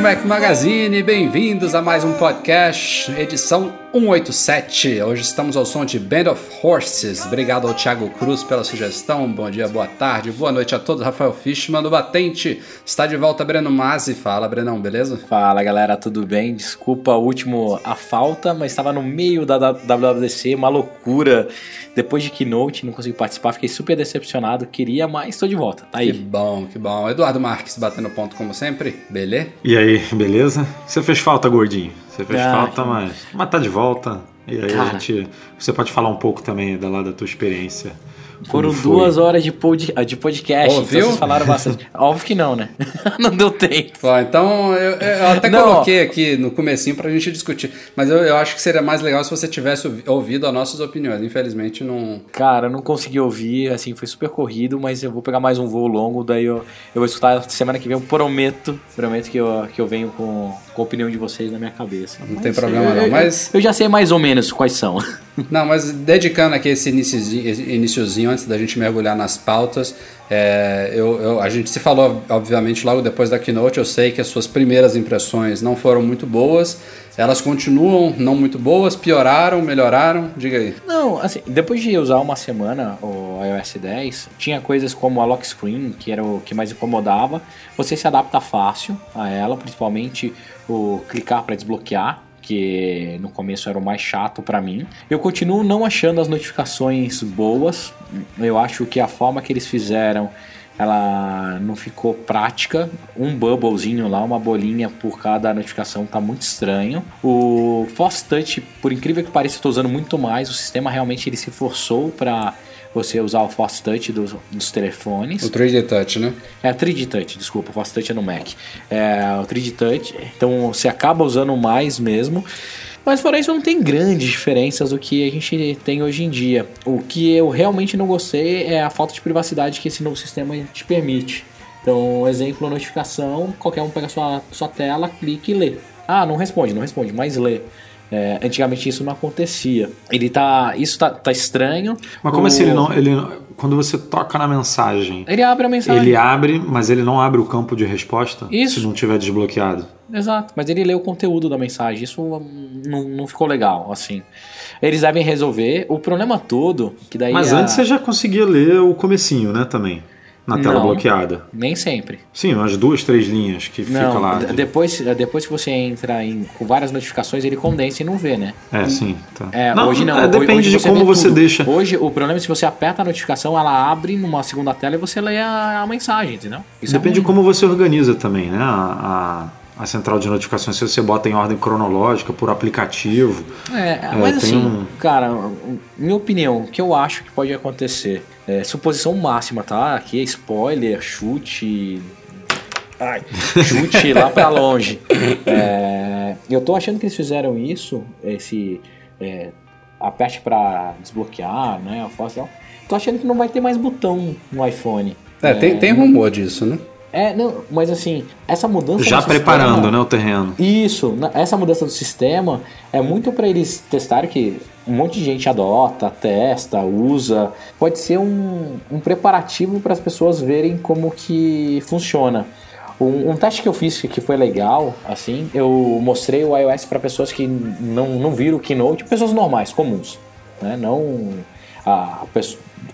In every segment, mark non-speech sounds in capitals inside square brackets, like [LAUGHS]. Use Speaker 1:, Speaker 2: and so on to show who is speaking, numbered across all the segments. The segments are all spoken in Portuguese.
Speaker 1: Mac Magazine, bem-vindos a mais um podcast, edição 187. Hoje estamos ao som de Band of Horses. Obrigado ao Thiago Cruz pela sugestão. Bom dia, boa tarde, boa noite a todos. Rafael Fishman do Batente. Está de volta Breno Mazzi. Fala, Brenão, beleza?
Speaker 2: Fala galera, tudo bem? Desculpa o último a falta, mas estava no meio da WWDC, uma loucura. Depois de Keynote, não consegui participar, fiquei super decepcionado. Queria, mas estou de volta. Tá aí.
Speaker 1: Que bom, que bom. Eduardo Marques batendo ponto como sempre, beleza?
Speaker 3: E aí, beleza? Você fez falta, gordinho. Você fez ah, falta, mas, mas tá de volta. E aí Cara. a gente. Você pode falar um pouco também da lá da tua experiência
Speaker 2: foram duas horas de, pod, de podcast, Ouviu? então vocês falaram [LAUGHS] bastante. Óbvio que não, né? [LAUGHS] não deu tempo.
Speaker 1: então eu, eu até não. coloquei aqui no comecinho pra gente discutir, mas eu, eu acho que seria mais legal se você tivesse ouvido as nossas opiniões. Infelizmente não...
Speaker 2: Cara, eu não consegui ouvir, assim, foi super corrido, mas eu vou pegar mais um voo longo, daí eu, eu vou escutar semana que vem, eu prometo, prometo que eu, que eu venho com, com a opinião de vocês na minha cabeça.
Speaker 1: Não mas, tem problema eu, não, mas...
Speaker 2: Eu já sei mais ou menos quais são. [LAUGHS]
Speaker 1: Não, mas dedicando aqui esse iniciozinho, antes da gente mergulhar nas pautas, é, eu, eu, a gente se falou, obviamente, logo depois da keynote. Eu sei que as suas primeiras impressões não foram muito boas. Elas continuam não muito boas, pioraram, melhoraram? Diga aí.
Speaker 2: Não, assim, depois de usar uma semana o iOS 10, tinha coisas como a lock screen, que era o que mais incomodava. Você se adapta fácil a ela, principalmente o clicar para desbloquear que no começo era o mais chato para mim. Eu continuo não achando as notificações boas. Eu acho que a forma que eles fizeram ela não ficou prática. Um bubblezinho lá, uma bolinha por cada notificação, tá muito estranho. O Force Touch, por incrível que pareça, eu tô usando muito mais. O sistema realmente ele se forçou para você usar o Force Touch dos, dos telefones.
Speaker 1: O 3D Touch, né?
Speaker 2: É, o 3D Touch, desculpa, o Force Touch é no Mac. É, o 3D Touch, então você acaba usando mais mesmo. Mas fora isso, não tem grandes diferenças do que a gente tem hoje em dia. O que eu realmente não gostei é a falta de privacidade que esse novo sistema te permite. Então, exemplo, notificação, qualquer um pega sua, sua tela, clica e lê. Ah, não responde, não responde, mas lê. É, antigamente isso não acontecia. Ele tá. Isso tá, tá estranho.
Speaker 3: Mas como o... assim ele não. Ele, quando você toca na mensagem.
Speaker 2: Ele abre a mensagem.
Speaker 3: Ele abre, mas ele não abre o campo de resposta isso. se não tiver desbloqueado.
Speaker 2: Exato, mas ele lê o conteúdo da mensagem. Isso não, não ficou legal, assim. Eles devem resolver. O problema todo, que daí.
Speaker 3: Mas a... antes você já conseguia ler o comecinho, né, também na tela não, bloqueada?
Speaker 2: Nem sempre.
Speaker 3: Sim, umas duas, três linhas que não, fica lá.
Speaker 2: De... Depois, depois que você entra em, com várias notificações, ele condensa e não vê, né?
Speaker 3: É, e, sim. Tá.
Speaker 2: É, não, hoje não.
Speaker 3: É, depende
Speaker 2: hoje
Speaker 3: de como você
Speaker 2: tudo.
Speaker 3: deixa.
Speaker 2: Hoje o problema é se você aperta a notificação, ela abre numa segunda tela e você lê a, a mensagem, entendeu?
Speaker 3: Isso é depende é de como você organiza também, né? A, a, a, central de notificações, se você bota em ordem cronológica, por aplicativo.
Speaker 2: É, é mas assim, um... cara, minha opinião, o que eu acho que pode acontecer é, suposição máxima, tá? Aqui é spoiler, chute. Ai, chute lá para longe. [LAUGHS] É, eu tô achando que eles fizeram isso, esse é, aperte para desbloquear, né? A força, tô achando que não vai ter mais botão no iPhone.
Speaker 1: É, tem, tem rumor disso, né?
Speaker 2: É, não, mas assim, essa mudança.
Speaker 3: Já preparando, sistema, né, o terreno.
Speaker 2: Isso, essa mudança do sistema é muito para eles testarem que um monte de gente adota, testa, usa. Pode ser um, um preparativo para as pessoas verem como que funciona. Um, um, teste que eu fiz que foi legal, assim, eu mostrei o iOS para pessoas que não, não viram o Keynote, pessoas normais, comuns, né? Não a, a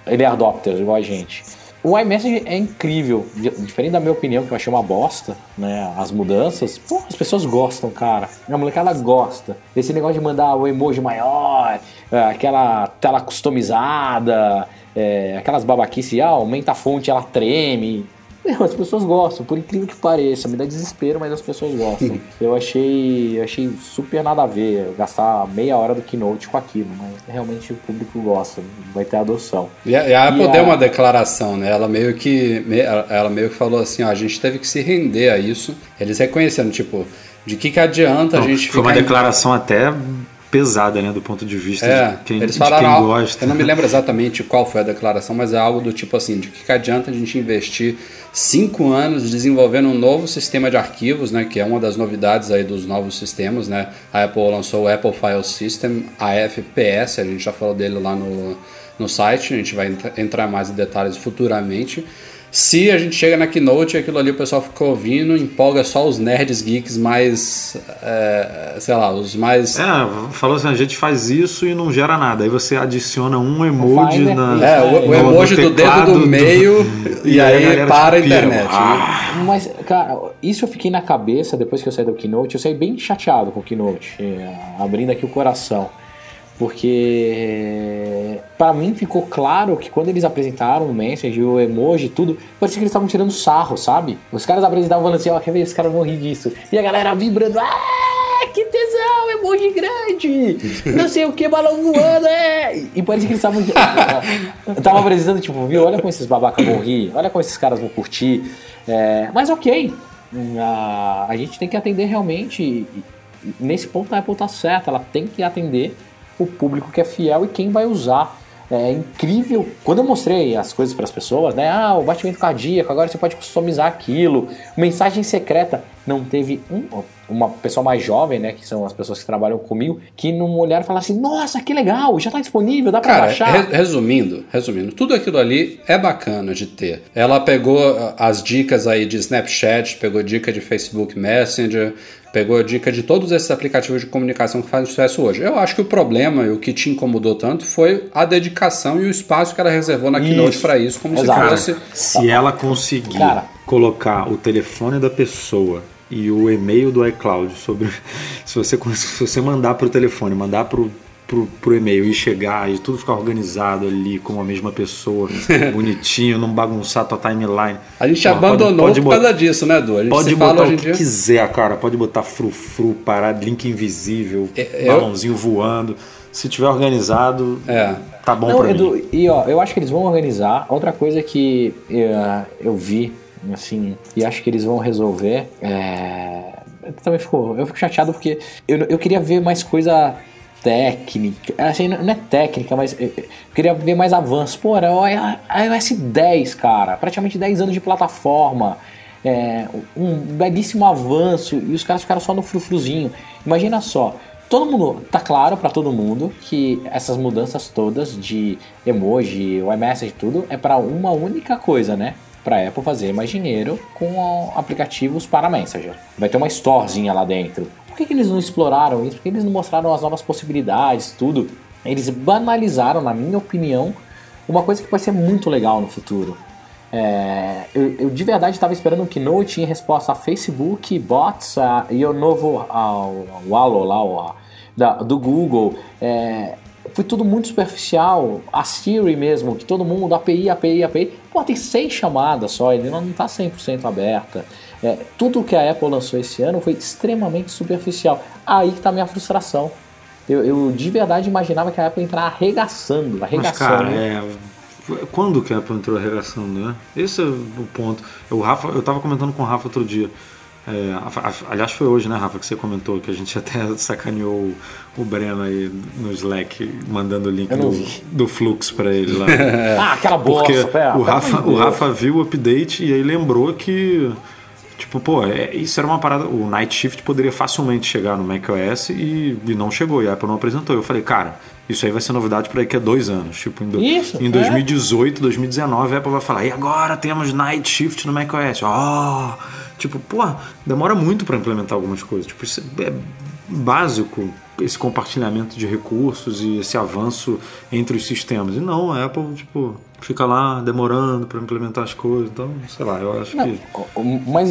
Speaker 2: ele é adopter, igual a gente. O iMessage é incrível, diferente da minha opinião, que eu achei uma bosta, né? As mudanças, pô, as pessoas gostam, cara. A molecada gosta. Esse negócio de mandar o emoji maior, é, aquela tela customizada, é, aquelas babaquices, ah, aumenta a fonte, ela treme. Não, as pessoas gostam, por incrível que pareça. Me dá desespero, mas as pessoas gostam. eu achei eu achei super nada a ver gastar meia hora do keynote com aquilo, mas realmente o público gosta, vai ter adoção.
Speaker 1: E a, e a Apple e deu a... uma declaração, né? Ela meio que ela meio que falou assim, ó, a gente teve que se render a isso. Eles reconhecendo, tipo, de que que adianta Não, a gente
Speaker 3: Foi uma declaração até pesada, né, do ponto de vista
Speaker 1: é,
Speaker 3: de quem,
Speaker 1: eles falaram,
Speaker 3: de quem gosta.
Speaker 1: Eu não me lembro exatamente qual foi a declaração, mas é algo do tipo assim, de que, que adianta a gente investir cinco anos desenvolvendo um novo sistema de arquivos, né, que é uma das novidades aí dos novos sistemas, né? A Apple lançou o Apple File System, AFPS, a gente já falou dele lá no, no site, a gente vai entrar mais em detalhes futuramente. Se a gente chega na keynote e aquilo ali o pessoal ficou ouvindo, empolga só os nerds geeks mais. É, sei lá, os mais.
Speaker 3: É, falou assim: a gente faz isso e não gera nada. Aí você adiciona um emoji
Speaker 1: Vai,
Speaker 3: na.
Speaker 1: É, o, o emoji do dedo do meio do... [LAUGHS] e, e, aí, aí para a internet. Ah.
Speaker 2: Mas, cara, isso eu fiquei na cabeça depois que eu saí do keynote. Eu saí bem chateado com o keynote, é, abrindo aqui o coração. Porque para mim ficou claro que quando eles apresentaram o message, o emoji, tudo, parecia que eles estavam tirando sarro, sabe? Os caras apresentavam falando assim, ó, oh, quer ver, esse cara vão rir disso. E a galera vibrando, ah, que tesão, emoji grande, não sei o que, balão voando, é. E parecia que eles estavam. Estavam [LAUGHS] apresentando, tipo, viu, olha como esses babacas vão rir, olha como esses caras vão curtir. É, mas ok, a, a gente tem que atender realmente. Nesse ponto a Apple tá certa, ela tem que atender o público que é fiel e quem vai usar. É incrível. Quando eu mostrei as coisas para as pessoas, né? Ah, o batimento cardíaco, agora você pode customizar aquilo. Mensagem secreta. Não teve um, uma pessoa mais jovem, né? Que são as pessoas que trabalham comigo, que não olharam e falaram assim: Nossa, que legal, já está disponível, dá para baixar.
Speaker 1: Re resumindo, resumindo, tudo aquilo ali é bacana de ter. Ela pegou as dicas aí de Snapchat, pegou dica de Facebook Messenger, pegou a dica de todos esses aplicativos de comunicação que fazem sucesso hoje. Eu acho que o problema e o que te incomodou tanto foi a dedicação e o espaço que ela reservou na Keynote para isso, como Exato. se fosse.
Speaker 3: Se ela conseguir Cara. colocar o telefone da pessoa e o e-mail do iCloud sobre [LAUGHS] se você se você mandar para o telefone, mandar para o pro, pro e-mail e chegar e tudo ficar organizado ali com a mesma pessoa, [LAUGHS] bonitinho, não bagunçar tua timeline.
Speaker 1: A gente Pô, abandonou pode, pode por causa disso, né, Edu? A gente
Speaker 3: pode botar o que dia... quiser, cara. Pode botar frufru, parar, link invisível, é, balãozinho voando. Se tiver organizado, é. tá bom não, pra Edu, mim.
Speaker 2: E ó, eu acho que eles vão organizar. Outra coisa que uh, eu vi, assim, e acho que eles vão resolver é também ficou. Eu fico chateado porque eu, eu queria ver mais coisa técnica. Assim, não é técnica, mas eu queria ver mais avanço. Pô, era a iOS 10, cara. Praticamente 10 anos de plataforma. É, um belíssimo avanço. E os caras ficaram só no frufruzinho. Imagina só. Todo mundo, tá claro para todo mundo que essas mudanças todas de emoji, iMessage, tudo é para uma única coisa, né? Para Apple fazer mais dinheiro com aplicativos para Messenger. Vai ter uma storezinha lá dentro. Por que, que eles não exploraram isso? Por que eles não mostraram as novas possibilidades, tudo? Eles banalizaram, na minha opinião, uma coisa que pode ser muito legal no futuro. É, eu, eu, de verdade estava esperando um keynote em resposta a Facebook, bots a, e o novo o Allo lá, o, da, do Google. É, foi tudo muito superficial. A Siri mesmo, que todo mundo, API, API, API. Pô, tem seis chamadas só, ele não está 100% aberta. É, tudo que a Apple lançou esse ano foi extremamente superficial. Aí que tá a minha frustração. Eu, eu, de verdade imaginava que a Apple entrar arregaçando, arregaçando. Mas, cara,
Speaker 3: é... Quando que a Apple entrou arregaçando, né? Esse é o ponto. O Rafa, eu tava comentando com o Rafa outro dia. É, aliás, foi hoje, né, Rafa, que você comentou que a gente [LAUGHS] até sacaneou o Breno aí no Slack, mandando o link do, do Flux para ele lá. [LAUGHS]
Speaker 2: ah, aquela bosta!
Speaker 3: Porque o, Rafa, o Rafa viu o update e aí lembrou que Tipo, pô, é, isso era uma parada. O Night Shift poderia facilmente chegar no macOS e, e não chegou, e a Apple não apresentou. Eu falei, cara, isso aí vai ser novidade para daqui a dois anos. Tipo, em, do, isso, em 2018, é? 2019, a Apple vai falar, e agora temos Night Shift no macOS. Ó, oh! tipo, pô, demora muito para implementar algumas coisas. Tipo, isso é básico esse compartilhamento de recursos e esse avanço entre os sistemas. E não, a Apple, tipo, fica lá demorando para implementar as coisas. Então, sei lá, eu acho não, que.
Speaker 2: Mas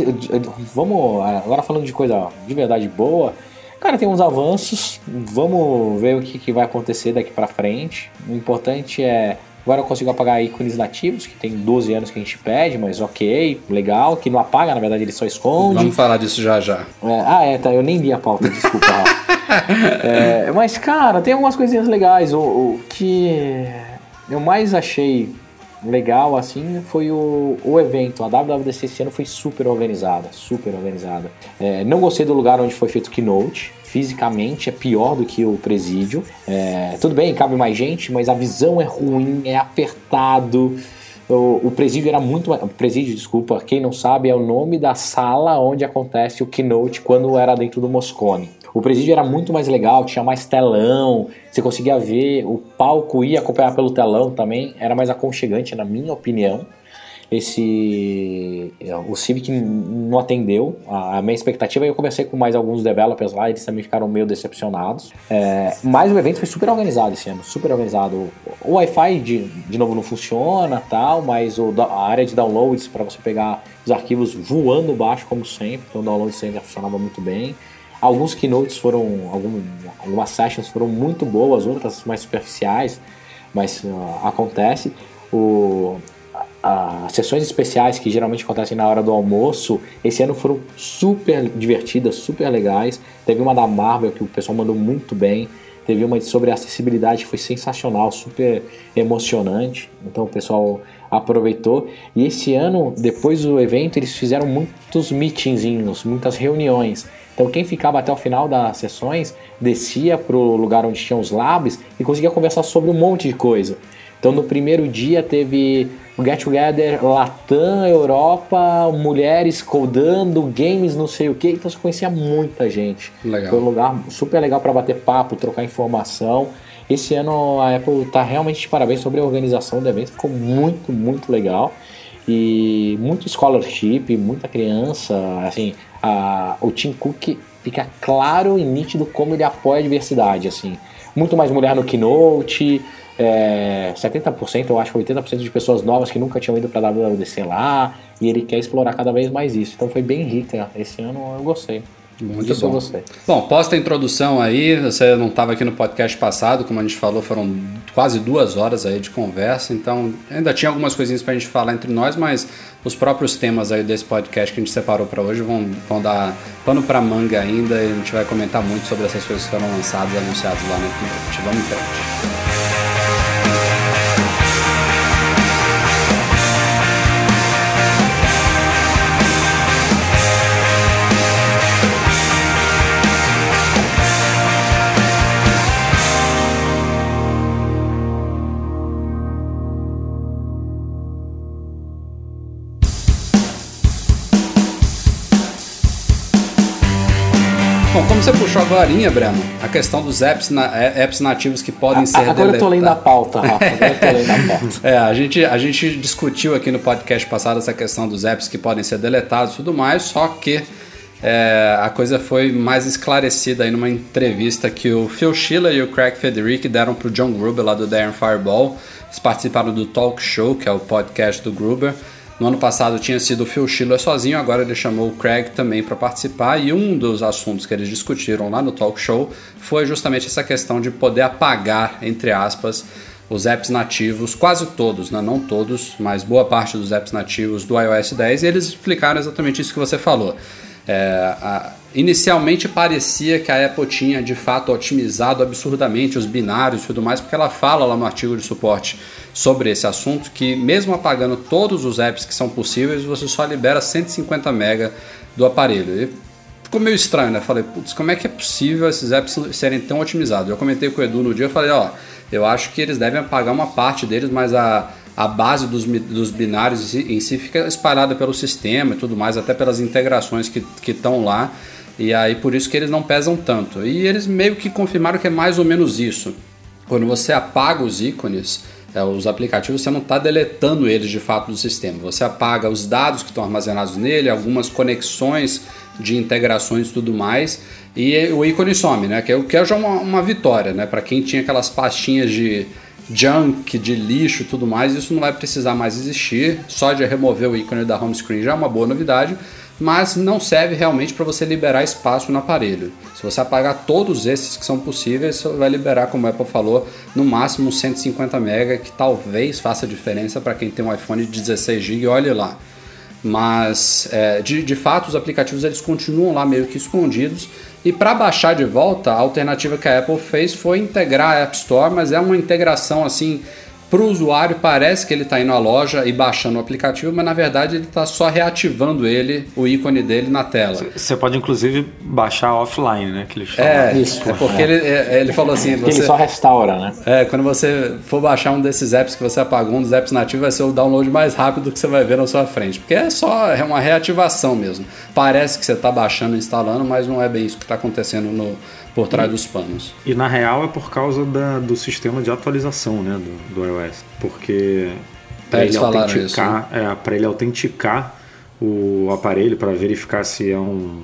Speaker 2: vamos. Agora falando de coisa de verdade boa. Cara, tem uns avanços. Vamos ver o que, que vai acontecer daqui para frente. O importante é Agora eu consigo apagar ícones nativos, que tem 12 anos que a gente pede, mas ok, legal, que não apaga, na verdade ele só esconde.
Speaker 1: Vamos falar disso já já.
Speaker 2: É, ah, é, tá, eu nem li a pauta, desculpa. É, mas, cara, tem algumas coisinhas legais. O, o, que eu mais achei legal, assim, foi o, o evento. A WWDC esse ano foi super organizada, super organizada. É, não gostei do lugar onde foi feito o keynote. Fisicamente é pior do que o presídio. É, tudo bem, cabe mais gente, mas a visão é ruim, é apertado. O, o, presídio era muito. O presídio, desculpa, quem não sabe, é o nome da sala onde acontece o keynote quando era dentro do Moscone. O presídio era muito mais legal, tinha mais telão, você conseguia ver, o palco ia acompanhar pelo telão também, era mais aconchegante, na minha opinião. Esse o Civic não atendeu a, minha expectativa. Eu conversei com mais alguns developers lá, eles também ficaram meio decepcionados. É, mas o evento foi super organizado esse ano, super organizado. O Wi-Fi de, de novo não funciona, tal, mas o, a área de downloads para você pegar os arquivos voando baixo como sempre, então o download sempre funcionava muito bem. Alguns keynotes foram, algum, algumas sessions foram muito boas, outras mais superficiais, mas uh, acontece. O, as sessões especiais que geralmente acontecem na hora do almoço, esse ano foram super divertidas, super legais. Teve uma da Marvel que o pessoal mandou muito bem. Teve uma sobre acessibilidade que foi sensacional, super emocionante. Então o pessoal aproveitou. E esse ano, depois do evento, eles fizeram muitos meetingzinhos, muitas reuniões. Então quem ficava até o final das sessões descia para o lugar onde tinham os labs e conseguia conversar sobre um monte de coisa. Então no primeiro dia teve o Get Together Latam, Europa, mulheres codando, games, não sei o que. Então você conhecia muita gente.
Speaker 1: Legal.
Speaker 2: Foi um lugar super legal para bater papo, trocar informação. Esse ano a Apple está realmente de parabéns sobre a organização do evento, ficou muito, muito legal. E muito scholarship, muita criança, assim, o Tim Cook fica claro e nítido como ele apoia a diversidade, assim. Muito mais mulher no keynote, é, 70%, eu acho 80% de pessoas novas que nunca tinham ido para WWDC lá, e ele quer explorar cada vez mais isso. Então foi bem rica. Esse ano eu gostei.
Speaker 1: Muito Isso bom. Bom, posta a introdução aí, você não estava aqui no podcast passado, como a gente falou, foram quase duas horas aí de conversa, então ainda tinha algumas coisinhas para a gente falar entre nós, mas os próprios temas aí desse podcast que a gente separou para hoje vão, vão dar pano para manga ainda e a gente vai comentar muito sobre essas coisas que foram lançadas e anunciadas lá no Keynote. Vamos em frente. Bom, como você puxou agora, Breno, a questão dos apps, na, é, apps nativos que podem a, ser
Speaker 2: Agora deletados. eu tô lendo a pauta, Rafa. Agora eu tô lendo a [LAUGHS] pauta.
Speaker 1: é, a gente, a gente discutiu aqui no podcast passado essa questão dos apps que podem ser deletados e tudo mais, só que é, a coisa foi mais esclarecida aí numa entrevista que o Phil Schiller e o Craig Federici deram para o John Gruber lá do Darren Fireball. Eles participaram do Talk Show, que é o podcast do Gruber. No ano passado tinha sido o Phil Schiller sozinho, agora ele chamou o Craig também para participar e um dos assuntos que eles discutiram lá no talk show foi justamente essa questão de poder apagar, entre aspas, os apps nativos, quase todos, né? não todos, mas boa parte dos apps nativos do iOS 10 e eles explicaram exatamente isso que você falou. É, a, inicialmente parecia que a Apple tinha de fato otimizado absurdamente os binários e tudo mais, porque ela fala lá no artigo de suporte sobre esse assunto que mesmo apagando todos os apps que são possíveis, você só libera 150 MB do aparelho. E ficou meio estranho, né? Falei, putz, como é que é possível esses apps serem tão otimizados? Eu comentei com o Edu no dia, eu falei, ó, eu acho que eles devem apagar uma parte deles, mas a a base dos, dos binários em si fica espalhada pelo sistema e tudo mais, até pelas integrações que estão lá. E aí por isso que eles não pesam tanto. E eles meio que confirmaram que é mais ou menos isso. Quando você apaga os ícones, é, os aplicativos, você não está deletando eles de fato do sistema. Você apaga os dados que estão armazenados nele, algumas conexões de integrações e tudo mais, e o ícone some, né? Que é que é já uma, uma vitória, né? Para quem tinha aquelas pastinhas de junk, de lixo e tudo mais, isso não vai precisar mais existir. Só de remover o ícone da home screen já é uma boa novidade, mas não serve realmente para você liberar espaço no aparelho. Se você apagar todos esses que são possíveis, você vai liberar, como o Apple falou, no máximo 150 MB, que talvez faça diferença para quem tem um iPhone de 16 GB, olhe lá. Mas é, de, de fato os aplicativos eles continuam lá meio que escondidos. E para baixar de volta, a alternativa que a Apple fez foi integrar a App Store, mas é uma integração assim para o usuário parece que ele está indo à loja e baixando o aplicativo, mas na verdade ele está só reativando ele, o ícone dele na tela.
Speaker 3: Você pode inclusive baixar offline, né? Que eles
Speaker 1: é, isso. É porque é. Ele, é, ele falou assim.
Speaker 2: Você, ele só restaura, né?
Speaker 1: É, quando você for baixar um desses apps que você apagou, um dos apps nativos, vai ser o download mais rápido que você vai ver na sua frente. Porque é só é uma reativação mesmo. Parece que você está baixando e instalando, mas não é bem isso que está acontecendo no por trás dos panos.
Speaker 3: E na real é por causa da, do sistema de atualização né, do, do iOS. Porque para é, ele, autenticar, né? é, ele autenticar o aparelho para verificar se é um,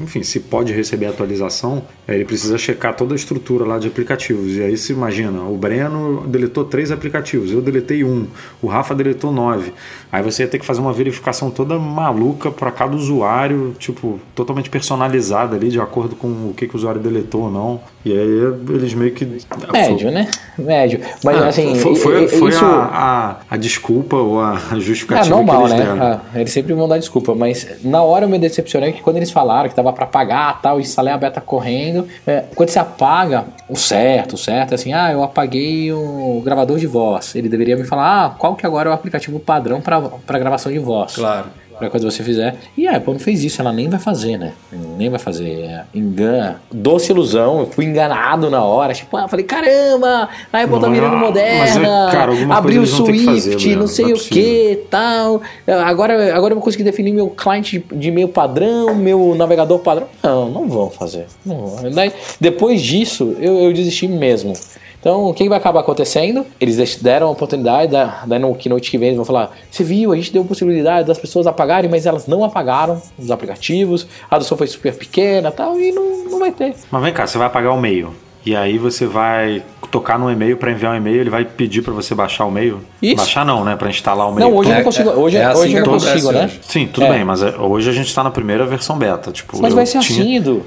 Speaker 3: enfim, se pode receber atualização, ele precisa checar toda a estrutura lá de aplicativos. E aí se imagina, o Breno deletou três aplicativos, eu deletei um, o Rafa deletou nove. Aí você ia ter que fazer uma verificação toda maluca para cada usuário, tipo, totalmente personalizada ali, de acordo com o que, que o usuário deletou ou não. E aí eles meio que.
Speaker 2: Médio, foi... né? Médio. Mas ah, assim.
Speaker 3: Foi, foi, foi isso... a, a, a, desculpa ou a justificativa.
Speaker 2: É normal, que eles né? Ah, eles sempre vão dar desculpa. Mas na hora eu me decepcionei que quando eles falaram que tava para pagar tal, instalei a beta correndo. É, quando você apaga, o certo, o certo é assim, ah, eu apaguei o gravador de voz. Ele deveria me falar, ah, qual que agora é o aplicativo padrão para para gravação de voz.
Speaker 1: Claro.
Speaker 2: Pra coisa você fizer. E a Apple não fez isso, ela nem vai fazer, né? Nem vai fazer. É, engana. Doce ilusão, eu fui enganado na hora. Tipo, ah, falei, caramba, a Apple não, tá virando moderna. Mas, cara, abriu o Swift, fazer, não sei não é o que tal. Agora, agora eu vou conseguir definir meu cliente de e-mail padrão, meu navegador padrão. Não, não vão fazer. Não vão. Daí, depois disso, eu, eu desisti mesmo. Então, o que vai acabar acontecendo? Eles deram a oportunidade, daí no keynote que vem eles vão falar: você viu, a gente deu a possibilidade das pessoas apagarem, mas elas não apagaram os aplicativos, a adoção foi super pequena tal, e não, não vai ter.
Speaker 3: Mas vem cá, você vai apagar o meio. E aí você vai tocar no e-mail para enviar um e-mail, ele vai pedir para você baixar o e-mail. Isso. Baixar não, né? Para instalar o e-mail.
Speaker 2: Não, hoje é, eu não consigo. Hoje, é, é assim hoje eu não consigo, né?
Speaker 3: Sim, tudo é. bem, mas é, hoje a gente está na primeira versão beta. Tipo,
Speaker 2: mas vai ser tinha... assim, Edu.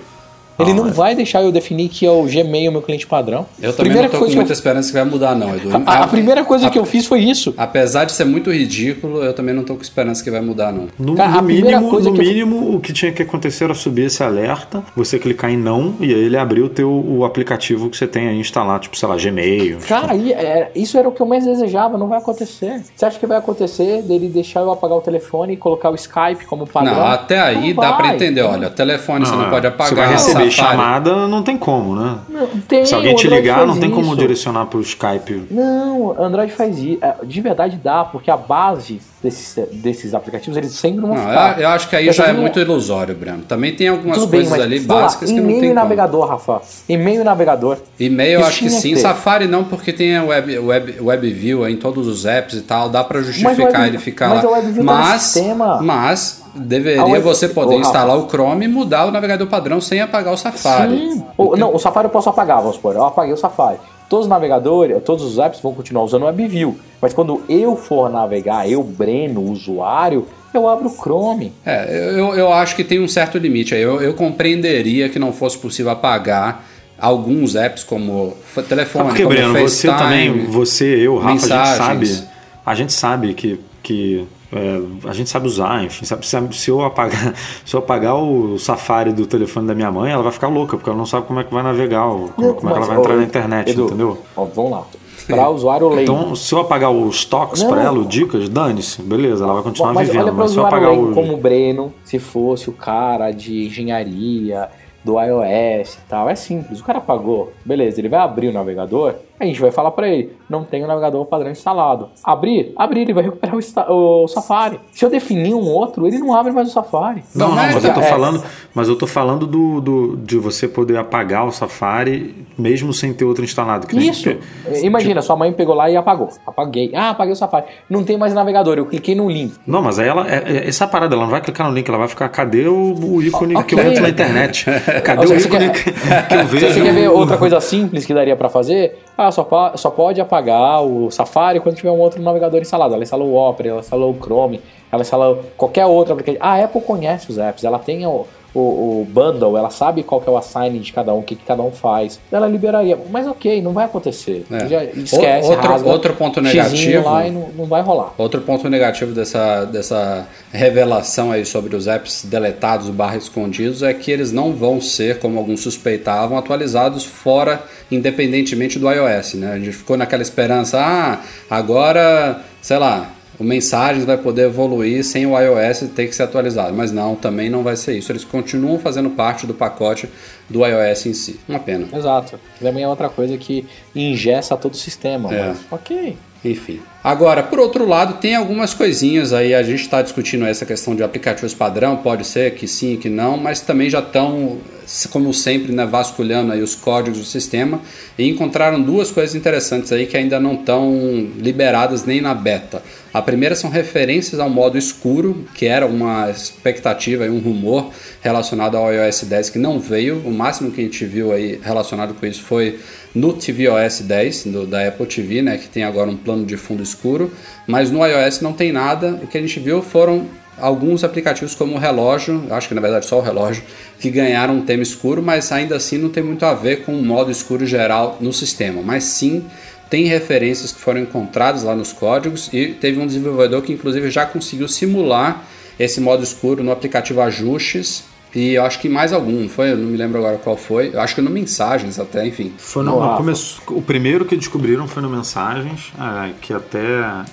Speaker 2: Ele não, não é. vai deixar eu definir que é o Gmail meu cliente padrão.
Speaker 1: Eu também primeira não tô com muita eu... esperança que vai mudar, não, Edu.
Speaker 2: A, a, a primeira coisa a, que eu fiz foi isso.
Speaker 1: Apesar de ser muito ridículo, eu também não tô com esperança que vai mudar, não.
Speaker 3: No, Cara, no mínimo, no mínimo eu... o que tinha que acontecer era subir esse alerta, você clicar em não e aí ele abriu o teu o aplicativo que você tem aí instalado, tipo, sei lá, Gmail.
Speaker 2: Cara, tipo. é, isso era o que eu mais desejava, não vai acontecer. Você acha que vai acontecer dele deixar eu apagar o telefone e colocar o Skype como padrão?
Speaker 1: Não, até aí não dá para entender, olha, telefone não, você não pode apagar. Você
Speaker 3: vai receber chamada não tem como, né? Não, tem, Se alguém te ligar, não tem isso. como direcionar para o Skype.
Speaker 2: Não, Android faz isso. É, de verdade dá, porque a base desses, desses aplicativos, eles sempre vão não,
Speaker 1: ficar. Eu, eu acho que aí já é muito ilusório, Breno. Também tem algumas Tudo coisas bem, ali básicas lá, que não tem.
Speaker 2: E-mail navegador, Rafa. E-mail e navegador.
Speaker 1: E-mail eu acho que sim. Safari não, porque tem a web, web, WebView em todos os apps e tal. Dá para justificar web, ele ficar mas lá. Mas, tá mas deveria web, você poder instalar o Chrome e mudar o navegador padrão sem apagar o Safari.
Speaker 2: Sim. Não, o Safari eu posso apagar, vamos supor. Eu apaguei o Safari. Todos os navegadores, todos os apps vão continuar usando o WebView. Mas quando eu for navegar, eu, Breno, usuário, eu abro o Chrome.
Speaker 1: É, eu, eu acho que tem um certo limite aí. Eu, eu compreenderia que não fosse possível apagar alguns apps como telefone, é porque, como Breno,
Speaker 3: FaceTime, você também, você, eu, Rafa, mensagens. a gente sabe, a gente sabe que, que é, a gente sabe usar, enfim, sabe, se eu apagar, [LAUGHS] se eu apagar o Safari do telefone da minha mãe, ela vai ficar louca, porque ela não sabe como é que vai navegar, como, não, como é que ela vai entrar na internet, Edu, entendeu?
Speaker 2: Ó, vamos lá. Para usuário leigo.
Speaker 3: Então, se eu apagar os toques para ela, o dicas, dane-se, beleza, ela vai continuar mas vivendo. Olha mas se eu apagar o.
Speaker 2: Como o Breno, se fosse o cara de engenharia, do iOS e tal, é simples. O cara apagou, beleza, ele vai abrir o navegador, a gente vai falar para ele, não tem o navegador padrão instalado. Abrir? Abrir, ele vai recuperar o, o, Safari. Se eu definir um outro, ele não abre mais o Safari.
Speaker 3: Não, não, mas, eu tô é. falando, mas eu tô falando do, do, de você poder apagar o Safari mesmo sem ter outro instalado.
Speaker 2: Isso. Nem, Imagina, tipo... sua mãe pegou lá e apagou. Apaguei. Ah, apaguei o Safari. Não tem mais navegador, eu cliquei no link.
Speaker 3: Não, mas aí ela, é, é, essa parada, ela não vai clicar no link, ela vai ficar, cadê o, o ícone okay. que eu entro na internet? [LAUGHS] Cadê o ícone
Speaker 2: quer, que, que eu [LAUGHS] vejo? Você quer ver outra coisa simples que daria para fazer? Ah, só, só pode apagar o Safari quando tiver um outro navegador instalado. Ela instalou o Opera, ela instalou o Chrome, ela instalou qualquer outro aplicativo. A Apple conhece os apps, ela tem o, o, o bundle, ela sabe qual que é o assign de cada um, o que, que cada um faz. Ela liberaria, mas ok, não vai acontecer.
Speaker 1: É.
Speaker 2: Já esquece,
Speaker 1: Outro-
Speaker 2: rasga,
Speaker 1: outro ponto negativo-
Speaker 2: lá e não, não vai rolar.
Speaker 1: Outro ponto negativo dessa, dessa revelação aí sobre os apps deletados barra escondidos é que eles não vão ser, como alguns suspeitavam, atualizados fora, independentemente do iOS, né? A gente ficou naquela esperança, ah, agora, sei lá, o Mensagens vai poder evoluir sem o iOS ter que ser atualizado. Mas não, também não vai ser isso. Eles continuam fazendo parte do pacote do iOS em si. Uma pena.
Speaker 2: Exato. Também é outra coisa que ingessa todo o sistema.
Speaker 1: É.
Speaker 2: Mas, ok.
Speaker 1: Enfim. Agora, por outro lado, tem algumas coisinhas aí. A gente está discutindo essa questão de aplicativos padrão. Pode ser que sim, que não, mas também já estão, como sempre, né, vasculhando aí os códigos do sistema e encontraram duas coisas interessantes aí que ainda não estão liberadas nem na beta. A primeira são referências ao modo escuro, que era uma expectativa e um rumor relacionado ao iOS 10 que não veio. O máximo que a gente viu aí relacionado com isso foi no tvOS 10 do, da Apple TV, né, que tem agora um plano de fundo escuro, mas no iOS não tem nada. O que a gente viu foram alguns aplicativos como o relógio, acho que na verdade só o relógio, que ganharam um tema escuro, mas ainda assim não tem muito a ver com o modo escuro geral no sistema, mas sim tem referências que foram encontradas lá nos códigos e teve um desenvolvedor que inclusive já conseguiu simular esse modo escuro no aplicativo Ajustes e eu acho que mais algum, foi, eu não me lembro agora qual foi, eu acho que no Mensagens até, enfim.
Speaker 3: Foi no,
Speaker 2: Rafa.
Speaker 3: começo- o primeiro que descobriram foi no Mensagens, é, que até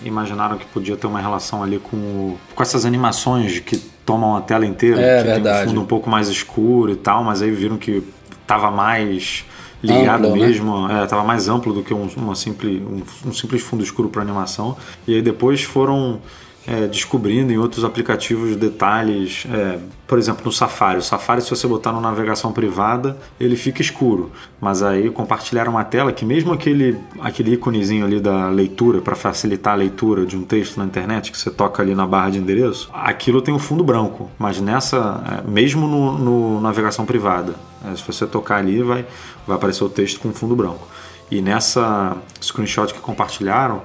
Speaker 3: imaginaram que podia ter uma relação ali com, com essas animações que tomam a tela inteira,
Speaker 1: É,
Speaker 3: que tem
Speaker 1: verdade.
Speaker 3: um fundo um pouco mais escuro e tal, mas aí viram que tava mais ligado
Speaker 1: Amplo, né?
Speaker 3: mesmo, é, tava mais amplo do que um, uma simples, um, um simples fundo escuro para animação. E aí depois foram é, descobrindo em outros aplicativos detalhes, é, por exemplo, no Safari. O Safari, se você botar no navegação privada, ele fica escuro. Mas aí compartilharam uma tela que mesmo aquele, aquele íconezinho ali da leitura, para facilitar a leitura de um texto na internet, que você toca ali na barra de endereço, aquilo tem um fundo branco. Mas nessa, é, mesmo no, no navegação privada, é, se você tocar ali, vai, vai aparecer o texto com fundo branco. E nessa screenshot que compartilharam,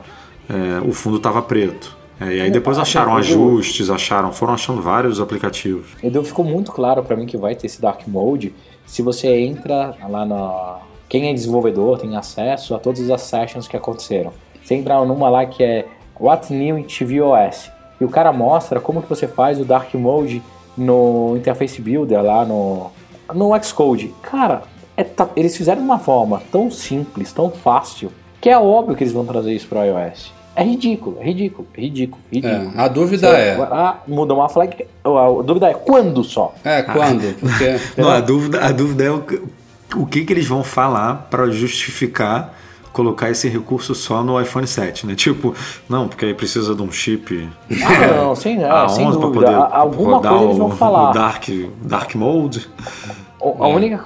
Speaker 3: é, o fundo estava preto. É, e aí depois acharam ajustes, acharam, foram achando vários aplicativos.
Speaker 2: Então ficou muito claro pra mim que vai ter esse Dark Mode se você entra lá na. Quem é desenvolvedor tem acesso a todas as sessions que aconteceram. Você entra numa lá que é What's New in tvOS. E o cara mostra como que você faz o Dark Mode no Interface Builder lá no, no Xcode. Cara, é eles fizeram de uma forma tão simples, tão fácil, que é óbvio que eles vão trazer isso pro iOS. É ridículo, é ridículo, é ridículo, ridículo.
Speaker 1: É, a dúvida
Speaker 2: Você
Speaker 1: é,
Speaker 2: lá, muda uma flag. A dúvida é quando só?
Speaker 1: é quando? Porque [LAUGHS]
Speaker 3: Não, a dúvida, a dúvida é o, que- o que, que eles vão falar para justificar colocar esse recurso só no iPhone 7, né? Tipo, não, porque aí precisa de um chip
Speaker 2: Ah, não, [LAUGHS] sem,
Speaker 3: A11
Speaker 2: é, sem
Speaker 3: para
Speaker 2: dúvida.
Speaker 3: poder
Speaker 2: A- Alguma coisa eles
Speaker 3: o,
Speaker 2: vão falar.
Speaker 3: o Dark, Dark Mode.
Speaker 2: A única.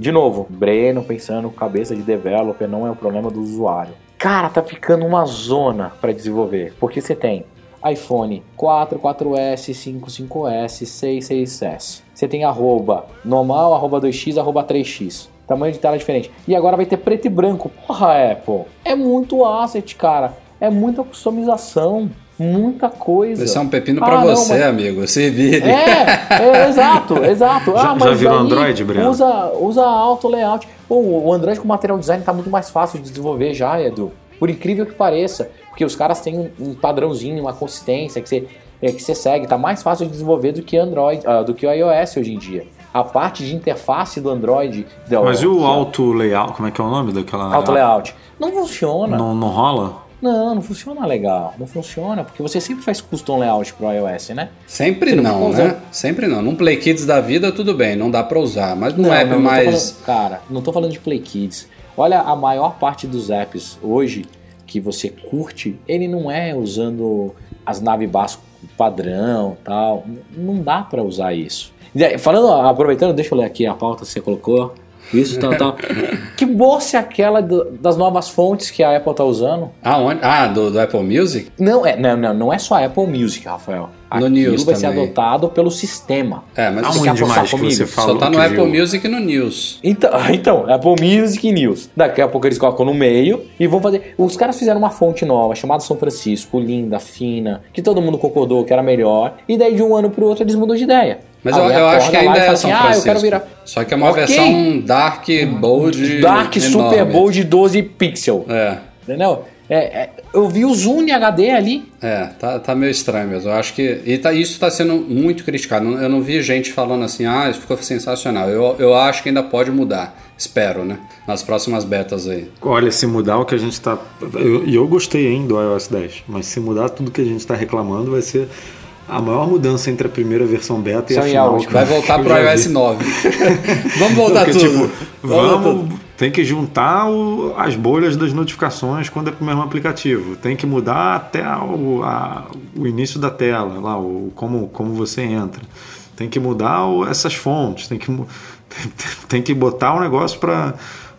Speaker 2: De novo, Breno pensando cabeça de developer não é o problema do usuário. Cara, tá ficando uma zona para desenvolver. Porque você tem iPhone 4, 4S, 5, 5S, 6, 6S. Você tem arroba normal, arroba 2x, arroba 3x. Tamanho de tela diferente. E agora vai ter preto e branco. Porra, Apple. É muito asset, cara. É muita customização. Muita coisa.
Speaker 1: esse é um pepino
Speaker 2: Ah,
Speaker 1: pra
Speaker 2: não,
Speaker 1: você,
Speaker 2: mas-
Speaker 1: amigo. Se vire.
Speaker 2: é, é, exato, exato.
Speaker 3: Já-
Speaker 2: ah,
Speaker 3: já virou Android, Breno?
Speaker 2: Usa, usa auto layout. Pô, o Android com material design tá muito mais fácil de desenvolver já, Edu. Por incrível que pareça. Porque os caras têm um, padrãozinho, uma consistência que você, é, que você segue. Tá mais fácil de desenvolver do que Android, ah, do que o iOS hoje em dia. A parte de interface do Android.
Speaker 3: Mas e o auto layout? Como é que é o nome daquela.
Speaker 2: Auto layout. Não funciona.
Speaker 3: Não, não rola?
Speaker 2: Não, não funciona legal. Não funciona, porque você sempre faz custom layout pro iOS, né?
Speaker 1: Sempre
Speaker 2: não
Speaker 1: não, né? Sempre não. Num Play Kids da vida, tudo bem, não dá pra usar. Mas num
Speaker 2: Não,
Speaker 1: app
Speaker 2: não, tô
Speaker 1: mais.
Speaker 2: falando- cara, não tô falando de Play Kids. Olha, a maior parte dos apps hoje que você curte, ele não é usando as naves basco padrão tal. Não dá pra usar isso. Falando, aproveitando, deixa eu ler aqui a pauta que você colocou. Isso, tal, tal. [LAUGHS] Que bolsa é aquela do- das novas fontes que a Apple tá usando?
Speaker 1: Aonde? Ah, do, do Apple Music?
Speaker 2: Não, é, não, não, não é só a Apple Music, Rafael.
Speaker 1: No
Speaker 2: Aquilo
Speaker 1: News
Speaker 2: vai ser
Speaker 1: também.
Speaker 2: adotado pelo sistema.
Speaker 1: É, mas
Speaker 3: Aonde
Speaker 2: quer apostar
Speaker 3: mais que
Speaker 2: comigo?
Speaker 3: você
Speaker 2: Só
Speaker 3: falou
Speaker 1: só tá no
Speaker 3: que
Speaker 1: Apple
Speaker 3: viu?
Speaker 1: Music e no News.
Speaker 2: Então, [LAUGHS] então, Apple Music e News. Daqui a pouco eles colocam no meio e vão fazer. Os caras fizeram uma fonte nova chamada São Francisco, linda, fina, que todo mundo concordou que era melhor. E daí de um ano pro outro eles mudam de ideia.
Speaker 1: Mas eu, eu acho que ainda é São
Speaker 2: assim,
Speaker 1: Francisco.
Speaker 2: Ah, eu quero virar.
Speaker 1: Só que é uma
Speaker 2: Ok.
Speaker 1: versão Dark Bold.
Speaker 2: Dark
Speaker 1: enorme.
Speaker 2: Super Bold 12 pixel.
Speaker 1: É.
Speaker 2: Entendeu? É, é, eu vi o Zoom em HD ali.
Speaker 1: É, tá, tá meio estranho mesmo. Eu acho que. E tá, isso tá sendo muito criticado. Eu não vi gente falando assim, ah, isso ficou sensacional. Eu, eu acho que ainda pode mudar. Espero, né? Nas próximas betas aí.
Speaker 3: Olha, se mudar o que a gente tá. eu- E eu, gostei, hein, do iOS 10. Mas se mudar tudo que a gente tá reclamando, vai ser a maior mudança entre a primeira versão beta e a
Speaker 2: Só
Speaker 3: final.
Speaker 1: Vai voltar [LAUGHS]
Speaker 3: eu
Speaker 1: pro iOS
Speaker 3: vi.
Speaker 1: 9. [LAUGHS] Vamos voltar
Speaker 3: Porque,
Speaker 1: tudo.
Speaker 3: tipo, vamos. Tem que juntar o- as bolhas das notificações quando é pro mesmo aplicativo. Tem que mudar até o, a- o início da tela, lá, o, como, como você entra. Tem que mudar o- essas fontes. Tem que, [LAUGHS] tem que botar o negócio para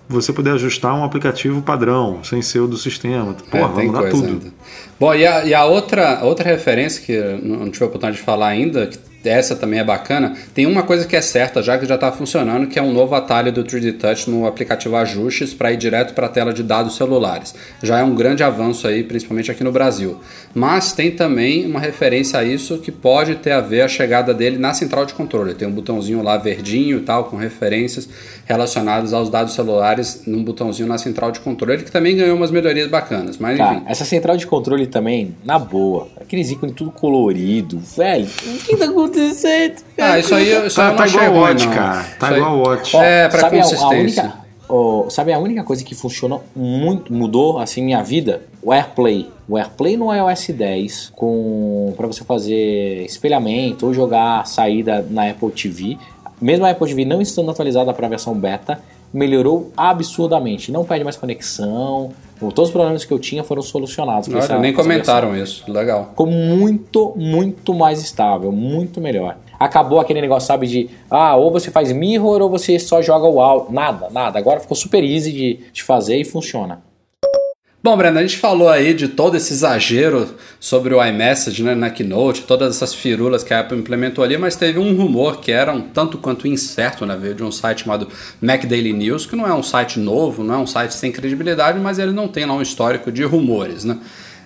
Speaker 3: você poder ajustar um aplicativo padrão, sem ser o do sistema. Porra,
Speaker 1: É,
Speaker 3: vai mudar tudo.
Speaker 1: ainda. Bom, e a, e a outra, outra referência que não tive a oportunidade de falar ainda, que essa também é bacana, tem uma coisa que é certa, já que já está funcionando, que é um novo atalho do 3D Touch no aplicativo Ajustes para ir direto para a tela de dados celulares. Já é um grande avanço aí, principalmente aqui no Brasil. Mas tem também uma referência a isso que pode ter a ver a chegada dele na central de controle. Tem um botãozinho lá verdinho e tal, com referências relacionadas aos dados celulares num botãozinho na central de controle, que também ganhou umas melhorias bacanas. Mas
Speaker 2: Cara,
Speaker 1: enfim.
Speaker 2: essa central de controle também, na boa. Aqueles ícones tudo colorido. Velho, o que tá acontecendo?
Speaker 1: Ah, isso aí, isso aí
Speaker 3: Tá,
Speaker 1: eu não
Speaker 3: tá igual Watch,
Speaker 1: não.
Speaker 3: cara. Tá
Speaker 1: Isso
Speaker 3: igual o Watch.
Speaker 1: É, pra
Speaker 2: sabe a- a,
Speaker 1: consistência.
Speaker 2: única, ó, sabe a única coisa que funcionou muito, mudou assim minha vida? O AirPlay. O AirPlay no iOS 10 com para você fazer espelhamento ou jogar saída na Apple TV. Mesmo a Apple TV não estando atualizada para a versão beta, melhorou absurdamente. Não perde mais conexão. Todos os problemas que eu tinha foram solucionados. com
Speaker 1: Olha,
Speaker 2: essa-
Speaker 1: nem
Speaker 2: versão
Speaker 1: comentaram isso. Legal.
Speaker 2: ficou muito, muito mais estável, muito melhor. Acabou aquele negócio, sabe, de ah, ou você faz mirror ou você só joga o áudio. Nada, nada. Agora ficou super easy de, de fazer e funciona.
Speaker 1: Bom, Brenda, a gente falou aí de todo esse exagero sobre o iMessage né, na Keynote, todas essas firulas que a Apple implementou ali, mas teve um rumor que era um tanto quanto incerto, né? Veio de um site chamado Mac Daily News, que não é um site novo, não é um site sem credibilidade, mas ele não tem lá um histórico de rumores, né?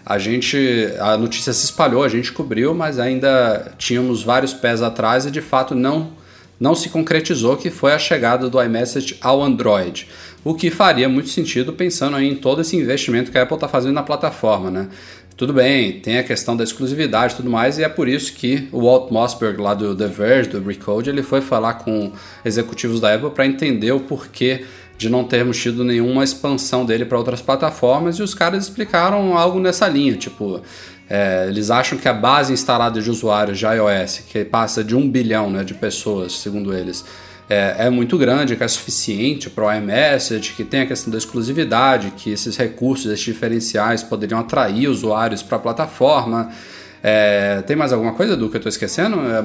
Speaker 1: A gente, a notícia se espalhou, a gente cobriu, mas ainda tínhamos vários pés atrás e de fato não não se concretizou, que foi a chegada do iMessage ao Android. O que faria muito sentido pensando em todo esse investimento que a Apple está fazendo na plataforma, né? Tudo bem, tem a questão da exclusividade e tudo mais, e é por isso que o Walt Mossberg, lá do The Verge, do Recode, ele foi falar com executivos da Apple para entender o porquê de não termos tido nenhuma expansão dele para outras plataformas, e os caras explicaram algo nessa linha, tipo, é, eles acham que a base instalada de usuários de iOS, que passa de um bilhão né, de pessoas, segundo eles, é, é muito grande, que é suficiente para o iMessage, que tem a questão da exclusividade, que esses recursos, esses diferenciais poderiam atrair usuários para a plataforma. É, tem mais alguma coisa, do que eu estou esquecendo? É,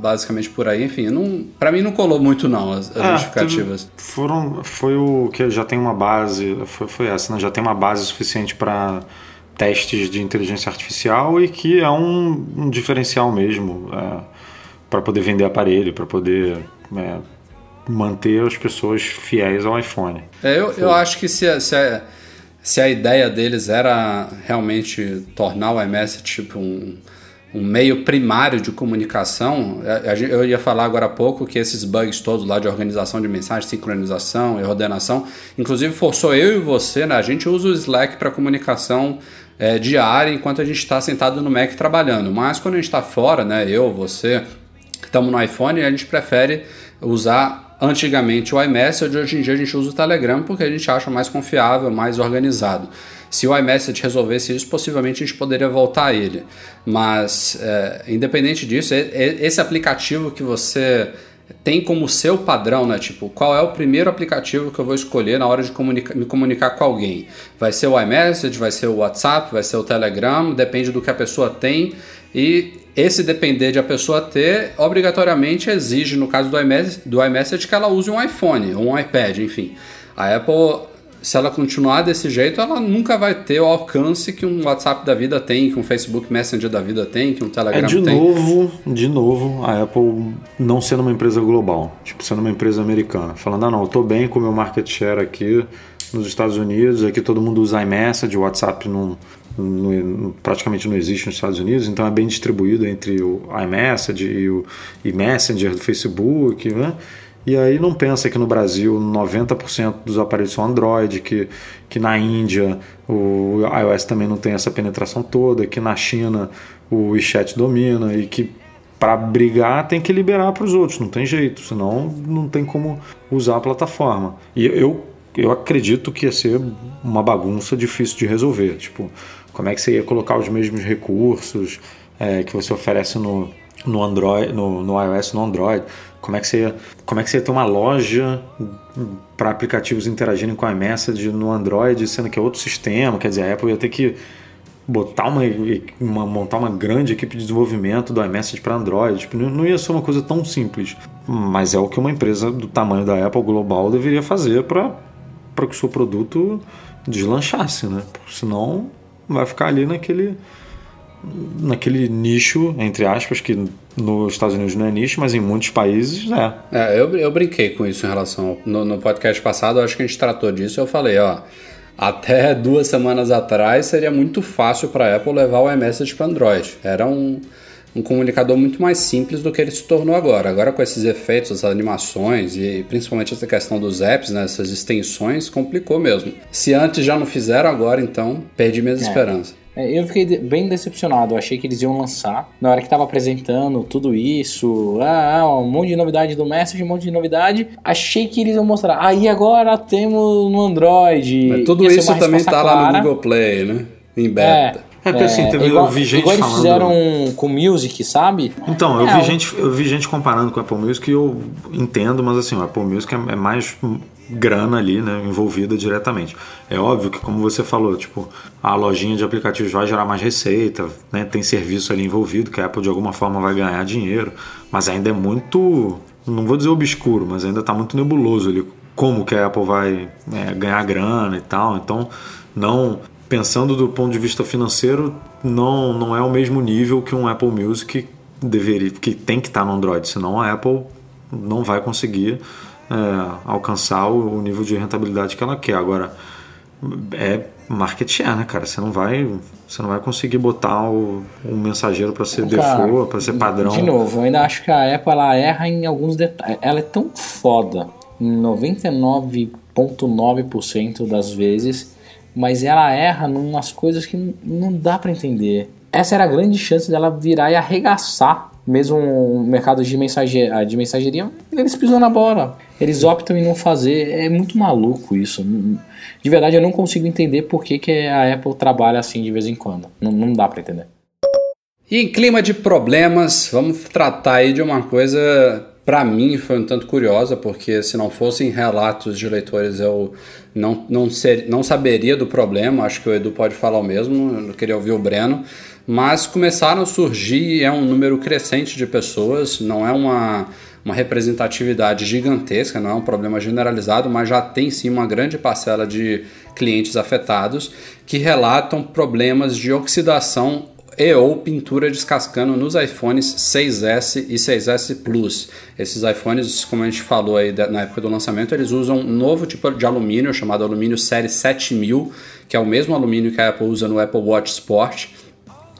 Speaker 1: basicamente por aí, enfim, não, para mim não colou muito não as, as
Speaker 3: É,
Speaker 1: justificativas.
Speaker 3: teve- foram, foi o que já tem uma base, foi, foi essa, né? Já tem uma base suficiente para testes de inteligência artificial e que é um, um diferencial mesmo para poder vender aparelho, para poder é, manter as pessoas fiéis ao iPhone.
Speaker 1: É, eu, eu acho que se a, se, a, se a ideia deles era realmente tornar o iMessage tipo um, um meio primário de comunicação, gente- eu ia falar agora há pouco que esses bugs todos lá de organização de mensagem, sincronização e ordenação, inclusive forçou eu e você, né? A gente usa o Slack para comunicação é, diária enquanto a gente está sentado no Mac trabalhando, mas quando a gente está fora, né? Eu, você, estamos no iPhone, a gente prefere usar antigamente o iMessage, hoje em dia a gente usa o Telegram porque a gente acha mais confiável, mais organizado. Se o iMessage resolvesse isso, possivelmente a gente poderia voltar a ele. Mas, é, independente disso, esse aplicativo que você tem como seu padrão, né? Tipo, qual é o primeiro aplicativo que eu vou escolher na hora de comunica- me comunicar com alguém? Vai ser o iMessage, vai ser o WhatsApp, vai ser o Telegram, depende do que a pessoa tem. E esse depender de a pessoa ter, obrigatoriamente exige, no caso do iMessage, do iMessage que ela use um iPhone ou um iPad, enfim. A Apple se ela continuar desse jeito, ela nunca vai ter o alcance que um WhatsApp da vida tem, que um Facebook Messenger da vida tem, que um Telegram
Speaker 3: É de
Speaker 1: tem.
Speaker 3: novo, de novo, a Apple não sendo uma empresa global, tipo, sendo uma empresa americana. Falando, ah não, eu tô bem com o meu market share aqui nos Estados Unidos, aqui todo mundo usa iMessage, o WhatsApp não, não- praticamente não existe nos Estados Unidos, então é bem distribuído entre o iMessage e o e Messenger do Facebook, né? E aí não pensa que no Brasil 90% dos aparelhos são Android, que, que na Índia o iOS também não tem essa penetração toda, que na China o WeChat domina e que para brigar tem que liberar para os outros, não tem jeito, senão não tem como usar a plataforma. E eu, eu acredito que ia ser uma bagunça difícil de resolver. Tipo, como é que você ia colocar os mesmos recursos é, que você oferece no, no Android, no, no iOS no Android? Como é que você como é que você ia ter uma loja para aplicativos interagirem com a iMessage no Android, sendo que é outro sistema? Quer dizer, a Apple ia ter que botar uma, uma- montar uma grande equipe de desenvolvimento do iMessage para Android. Tipo, não ia ser uma coisa tão simples. Mas é o que uma empresa do tamanho da Apple global deveria fazer para que o seu produto deslanchasse, né? Porque senão vai ficar ali naquele naquele nicho, entre aspas, que nos Estados Unidos não é nicho, mas em muitos países é.
Speaker 1: É, eu, eu brinquei com isso em relação. No, no podcast passado, acho que a gente tratou disso. Eu falei, ó. Até duas semanas atrás seria muito fácil para a Apple levar o iMessage para Android. Era um, um comunicador muito mais simples do que ele se tornou agora. Agora, com esses efeitos, essas animações e principalmente essa questão dos apps, né, essas extensões, complicou mesmo. Se antes já não fizeram, agora então perdi minhas esperanças.
Speaker 2: É, Eu fiquei bem decepcionado. Eu achei que eles iam lançar. Na hora que tava apresentando tudo isso, ah, ah, um monte de novidade do Message, um monte de novidade. Achei que eles iam mostrar. Aí agora temos no Android.
Speaker 1: Mas tudo isso também tá lá no
Speaker 2: clara.
Speaker 1: Google Play, né? Em
Speaker 2: É,
Speaker 1: beta.
Speaker 3: É, porque assim, teve-
Speaker 2: igual,
Speaker 3: eu vi gente
Speaker 2: igual eles
Speaker 3: falando-
Speaker 2: fizeram com Music, sabe?
Speaker 3: Então, eu,
Speaker 2: É,
Speaker 3: vi gente, eu vi gente comparando com o Apple Music e eu entendo, mas assim, o Apple Music é, é mais grana ali, né, envolvida diretamente. É óbvio que, como você falou, tipo, a lojinha de aplicativos vai gerar mais receita, né, tem serviço ali envolvido, que a Apple de alguma forma vai ganhar dinheiro, mas ainda é muito, não vou dizer obscuro, mas ainda está muito nebuloso ali como que a Apple vai é, ganhar grana e tal. Então, não pensando do ponto de vista financeiro, não, não é o mesmo nível que um Apple Music deveria, que tem que estar no Android, senão a Apple não vai conseguir é, alcançar o, o nível de rentabilidade que ela quer. Agora, é market share, né, cara? Você não vai, você não vai conseguir botar o, um mensageiro para ser
Speaker 2: Cara,
Speaker 3: default, para ser padrão.
Speaker 2: De novo, eu ainda acho que a Apple ela erra em alguns detalhes. Ela é tão foda em 99,9% das vezes, mas ela erra em umas coisas que não dá pra entender. Essa era a grande chance dela virar e arregaçar mesmo o mercado de mensageria, de mensageria. Eles pisam na bola. Eles optam em não fazer. É muito maluco isso. De verdade, eu não consigo entender por que, que a Apple trabalha assim de vez em quando. Não, não dá pra entender.
Speaker 1: E em clima de problemas, vamos tratar aí de uma coisa, para mim, foi um tanto curiosa, porque se não fossem relatos de leitores eu não, não, ser, não saberia do problema, acho que o Edu pode falar o mesmo, eu queria ouvir o Breno, mas começaram a surgir, é um número crescente de pessoas, não é uma, uma representatividade gigantesca, não é um problema generalizado, mas já tem sim uma grande parcela de clientes afetados que relatam problemas de oxidação e ou pintura descascando nos iPhones 6S e 6S Plus. Esses iPhones, como a gente falou aí na época do lançamento, eles usam um novo tipo de alumínio chamado alumínio série 7000, que é o mesmo alumínio que a Apple usa no Apple Watch Sport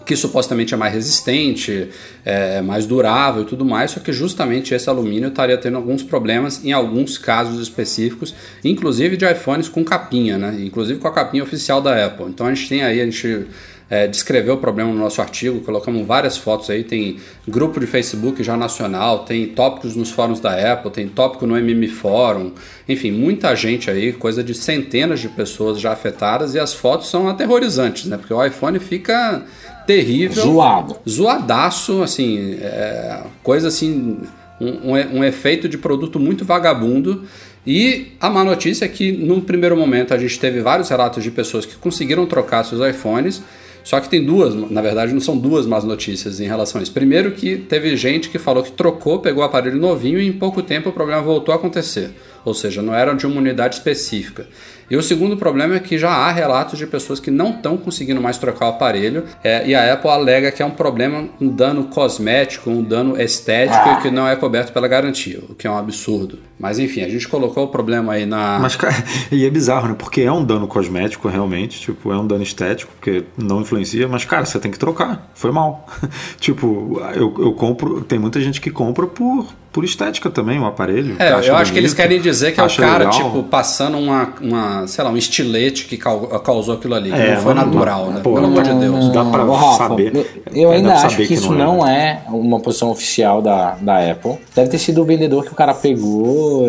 Speaker 1: que supostamente é mais resistente, é mais durável e tudo mais, só que justamente esse alumínio estaria tendo alguns problemas em alguns casos específicos, inclusive de iPhones com capinha, né? Inclusive com a capinha oficial da Apple. Então a gente tem aí, a gente é, descreveu o problema no nosso artigo, colocamos várias fotos aí, tem grupo de Facebook já nacional, tem tópicos nos fóruns da Apple, tem tópico no MM Fórum, enfim, muita gente aí, coisa de centenas de pessoas já afetadas e as fotos são aterrorizantes, né? Porque o iPhone fica terrível.
Speaker 2: Zoado.
Speaker 1: Zoadaço, assim, é, coisa assim, um, um, um efeito de produto muito vagabundo. E a má notícia é que, num primeiro momento, a gente teve vários relatos de pessoas que conseguiram trocar seus iPhones. Só que tem duas, na verdade não são duas más notícias em relação a isso. Primeiro que teve gente que falou que trocou, pegou o aparelho novinho e em pouco tempo o problema voltou a acontecer. ou seja, não era de uma unidade específica. E o segundo problema é que já há relatos de pessoas que não estão conseguindo mais trocar o aparelho é, e a Apple alega que é um problema, um dano cosmético, um dano estético ah. e que não é coberto pela garantia, o que é um absurdo. Mas enfim, a gente colocou o problema aí na.
Speaker 3: Mas, cara, [LAUGHS] e é bizarro, né? Porque é um dano cosmético, realmente. Tipo, é um dano estético, que não influencia. Mas, cara, você tem que trocar. Foi mal. [LAUGHS] tipo, eu, eu compro. Tem muita gente que compra por, por estética também, o um aparelho.
Speaker 1: É, eu bonito, acho que eles querem dizer que é o cara, legal. tipo, passando uma, uma, sei lá, um estilete que causou aquilo ali. É, não foi natural, não, né? Pô,
Speaker 3: Pelo amor de Deus. Dá pra
Speaker 2: Rafa,
Speaker 3: saber.
Speaker 2: Eu ainda acho que, que isso não é. não é uma posição oficial da, da Apple. Deve ter sido o vendedor que o cara pegou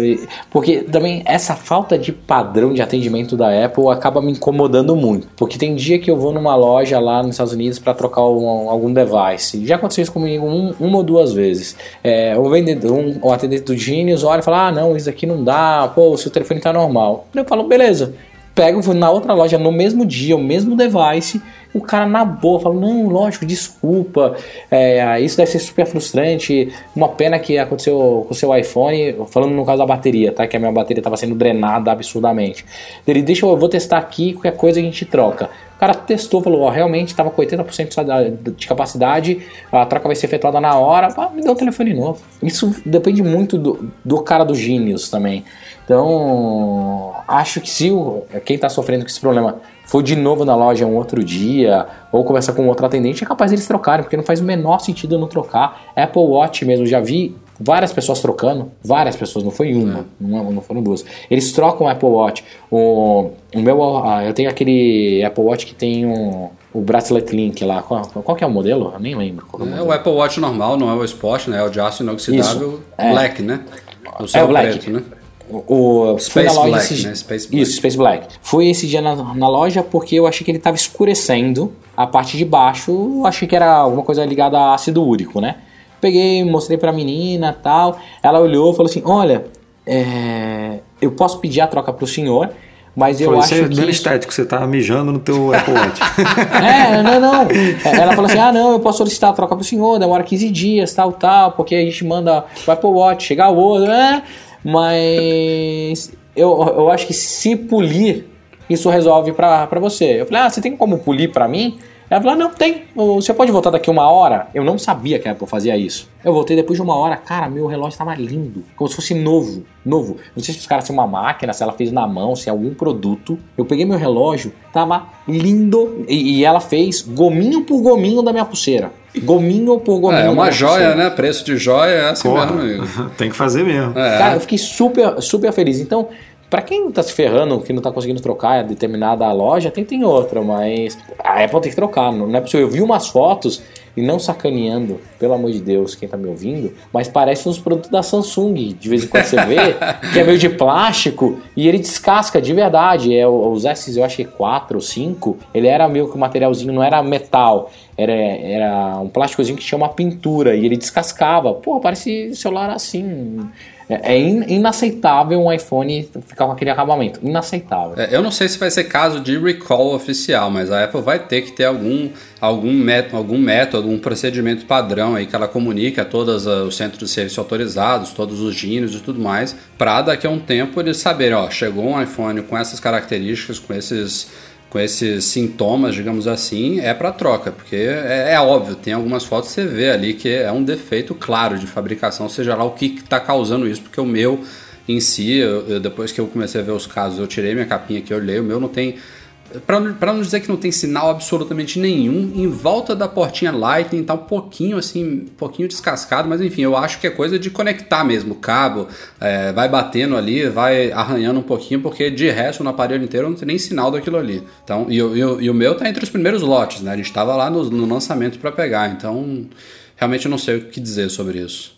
Speaker 2: porque também essa falta de padrão de atendimento da Apple acaba me incomodando muito. Porque tem dia que eu vou numa loja lá nos Estados Unidos para trocar um, algum device. Já aconteceu isso comigo um, uma ou duas vezes. É, o vendedor, um, o atendente do Genius olha e fala: Ah, não, isso aqui não dá, pô, o seu telefone tá normal. Eu falo: Beleza. Pego, vou na outra loja no mesmo dia, o mesmo device o cara na boa fala: Não, lógico, desculpa. É, isso deve ser super frustrante. Uma pena que aconteceu com o seu iPhone. Falando no caso da bateria, tá? Que a minha bateria estava sendo drenada absurdamente. Ele deixa eu, eu vou testar aqui, qualquer coisa a gente troca. O cara testou, falou, ó, realmente estava com 80% de capacidade, a troca vai ser efetuada na hora, me deu um telefone novo. Isso depende muito do, do cara do Genius também. Então, acho que se o, quem está sofrendo com esse problema for de novo na loja um outro dia, ou conversar com outro atendente, é capaz eles trocarem, porque não faz o menor sentido não trocar. Apple Watch mesmo, já vi várias pessoas trocando, várias pessoas, não foi uma, é. não, não foram duas. Eles trocam o Apple Watch. O, o meu, ah, eu tenho aquele Apple Watch que tem um, o Bracelet Link lá. Qual, qual que é o modelo? Eu nem lembro.
Speaker 1: É, é, o Apple Watch normal, não é o Sport, né? É o de aço inoxidável Isso, Black,
Speaker 2: é.
Speaker 1: né?
Speaker 2: O é o Black. Preto, né? O, Space Black, esse, né? Space Black. Isso, Space Black. Fui esse dia na, na, loja porque eu achei que ele estava escurecendo a parte de baixo. Eu achei que era alguma coisa ligada a ácido úrico, né? Peguei, mostrei pra menina tal. Ela olhou e falou assim: Olha, é, eu posso pedir a troca pro senhor. Mas eu Falei, acho
Speaker 3: isso
Speaker 2: é que.
Speaker 3: estético, você tá mijando no teu Apple Watch. [LAUGHS]
Speaker 2: é, não, não. Ela falou assim: ah, não, eu posso solicitar a troca pro senhor, demora 15 dias, tal, tal, porque a gente manda o Apple Watch, chegar o outro, né? Mas eu, eu acho que se polir, isso resolve pra, pra você. Eu falei, ah, você tem como polir pra mim? Ela falou, ah, não, tem. Você pode voltar daqui uma hora? Eu não sabia que a Apple fazia isso. Eu voltei depois de uma hora, cara, meu relógio tava lindo. Como se fosse novo, novo. Não sei se os caras têm uma máquina, se ela fez na mão, se é algum produto. Eu peguei meu relógio, tava lindo. E, e ela fez gominho por gominho da minha pulseira. Gominho por gominho. É,
Speaker 1: é uma joia, né? Preço de joia é assim Porra,
Speaker 3: mesmo. [LAUGHS] Tem que fazer mesmo.
Speaker 2: É. Cara, eu fiquei super, super feliz. Então, para quem tá se ferrando, que não tá conseguindo trocar determinada loja, tem, tem outra, mas a Apple tem que trocar. Não é possível. Eu vi umas fotos e não sacaneando, pelo amor de Deus, quem tá me ouvindo, mas parece uns produtos da Samsung. De vez em quando você vê, [LAUGHS] que é meio de plástico e ele descasca de verdade. É os S, eu acho que 4 ou 5, ele era meio que um materialzinho, não era metal, era, era um plásticozinho que tinha uma pintura e ele descascava. Pô, parece celular assim. É, é inaceitável um iPhone ficar com aquele acabamento. Inaceitável.
Speaker 1: É, eu não sei se vai ser caso de recall oficial, mas a Apple vai ter que ter algum, algum, método, algum método, procedimento padrão aí que ela comunique a todos os centros de serviço autorizados, todos os gínios e tudo mais, para daqui a um tempo eles saberem, ó, chegou um iPhone com essas características, com esses com esses sintomas, digamos assim, é para troca, porque é, é, óbvio, tem algumas fotos que você vê ali que é um defeito claro de fabricação, seja lá o que está causando isso, porque o meu em si, eu, eu, depois que eu comecei a ver os casos, eu tirei minha capinha aqui, olhei, o meu não tem para não dizer que não tem sinal absolutamente nenhum, em volta da portinha Lightning tá um pouquinho assim, um pouquinho descascado, mas enfim, eu acho que é coisa de conectar mesmo o cabo, é, vai batendo ali, vai arranhando um pouquinho, porque de resto no aparelho inteiro não tem nem sinal daquilo ali. Então, e, e, e o meu tá entre os primeiros lotes, né? A gente tava lá no, no lançamento para pegar, então realmente eu não sei o que dizer sobre isso.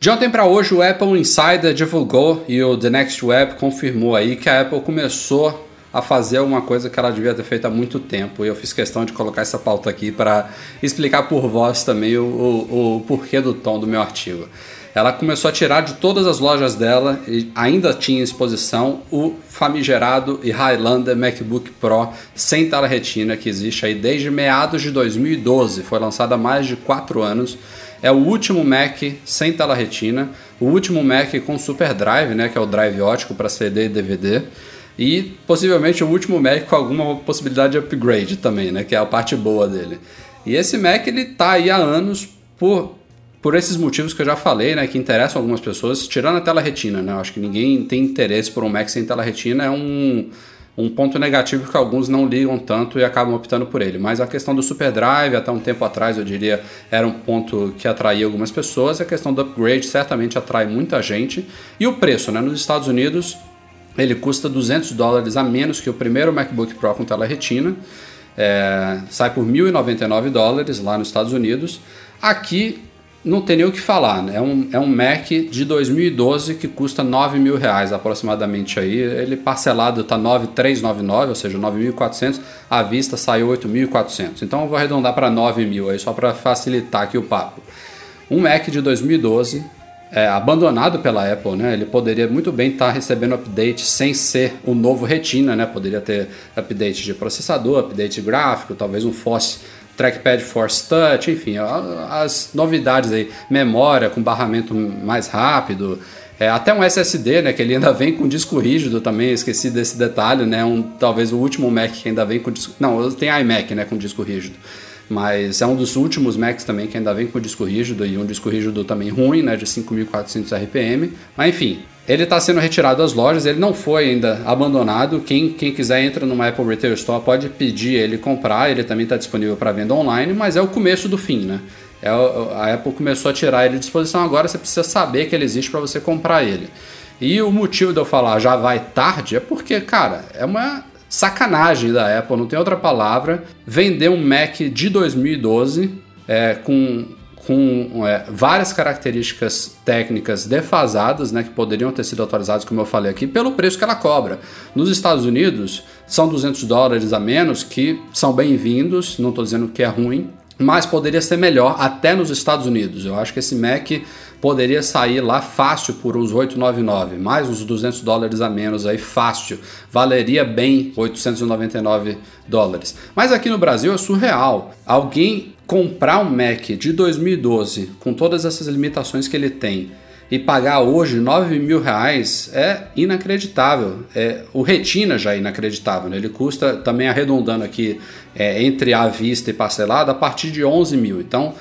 Speaker 1: De ontem para hoje, o Apple Insider divulgou e o The Next Web confirmou aí que a Apple começou a fazer uma coisa que ela devia ter feito há muito tempo. E eu fiz questão de colocar essa pauta aqui para explicar por voz também o, o, o, porquê do tom do meu artigo. Ela começou a tirar de todas as lojas dela e ainda tinha em exposição o famigerado e Highlander MacBook Pro sem tela retina que existe aí desde meados de 2012. Foi lançado há mais de 4 anos É o último Mac sem tela retina, o último Mac com Super Drive, né, que é o drive ótico para CD e DVD, e possivelmente o último Mac com alguma possibilidade de upgrade também, né, que é a parte boa dele. E esse Mac ele tá aí há anos por por esses motivos que eu já falei, né, que interessam algumas pessoas, tirando a tela retina, né? Eu acho que ninguém tem interesse por um Mac sem tela retina, é um um ponto negativo que alguns não ligam tanto e acabam optando por ele. Mas a questão do Super Drive, até um tempo atrás, eu diria, era um ponto que atraía algumas pessoas. A questão do upgrade certamente atrai muita gente. E o preço, né? Nos Estados Unidos, ele custa 200 dólares a menos que o primeiro MacBook Pro com tela retina. É, sai por 1.099 dólares lá nos Estados Unidos. Aqui não tem nem o que falar, né? É um, é um Mac de 2012 que custa 9 mil reais aproximadamente aí. Ele parcelado está 9,399, ou seja, 9.400. À vista saiu 8.400. Então eu vou arredondar para 9 mil aí, só para facilitar aqui o papo. Um Mac de 2012, é, abandonado pela Apple, né? Ele poderia muito bem estar tá recebendo update sem ser o novo Retina, né? Poderia ter update de processador, update gráfico, talvez um Force trackpad Force Touch, enfim, as novidades aí, memória com barramento mais rápido, é, até um SSD, né, que ele ainda vem com disco rígido também, esqueci desse detalhe, né, um, talvez o último Mac que ainda vem com disco, não, tem iMac, né, com disco rígido, mas é um dos últimos Macs também que ainda vem com disco rígido e um disco rígido também ruim, né, de 5.400 RPM, mas enfim, ele está sendo retirado das lojas, ele não foi ainda abandonado. Quem, quem quiser entra numa Apple Retail Store pode pedir ele comprar, ele também está disponível para venda online, mas é o começo do fim, né? É, a Apple começou a tirar ele de disposição, agora você precisa saber que ele existe para você comprar ele. E o motivo de eu falar já vai tarde é porque, cara, é uma sacanagem da Apple, não tem outra palavra, vender um Mac de 2012 é, com com é, várias características técnicas defasadas, né, que poderiam ter sido atualizadas, como eu falei aqui, pelo preço que ela cobra. Nos Estados Unidos, são 200 dólares a menos, que são bem-vindos, não estou dizendo que é ruim, mas poderia ser melhor até nos Estados Unidos. Eu acho que esse Mac poderia sair lá fácil por uns 899, mais uns 200 dólares a menos aí fácil. Valeria bem 899 dólares. Mas aqui no Brasil é surreal. Alguém comprar um Mac de 2012 com todas essas limitações que ele tem e pagar hoje 9 mil reais é inacreditável. É, o Retina já é inacreditável. Né? Ele custa, também arredondando aqui, é, entre à vista e parcelado, a partir de 11 mil. Então,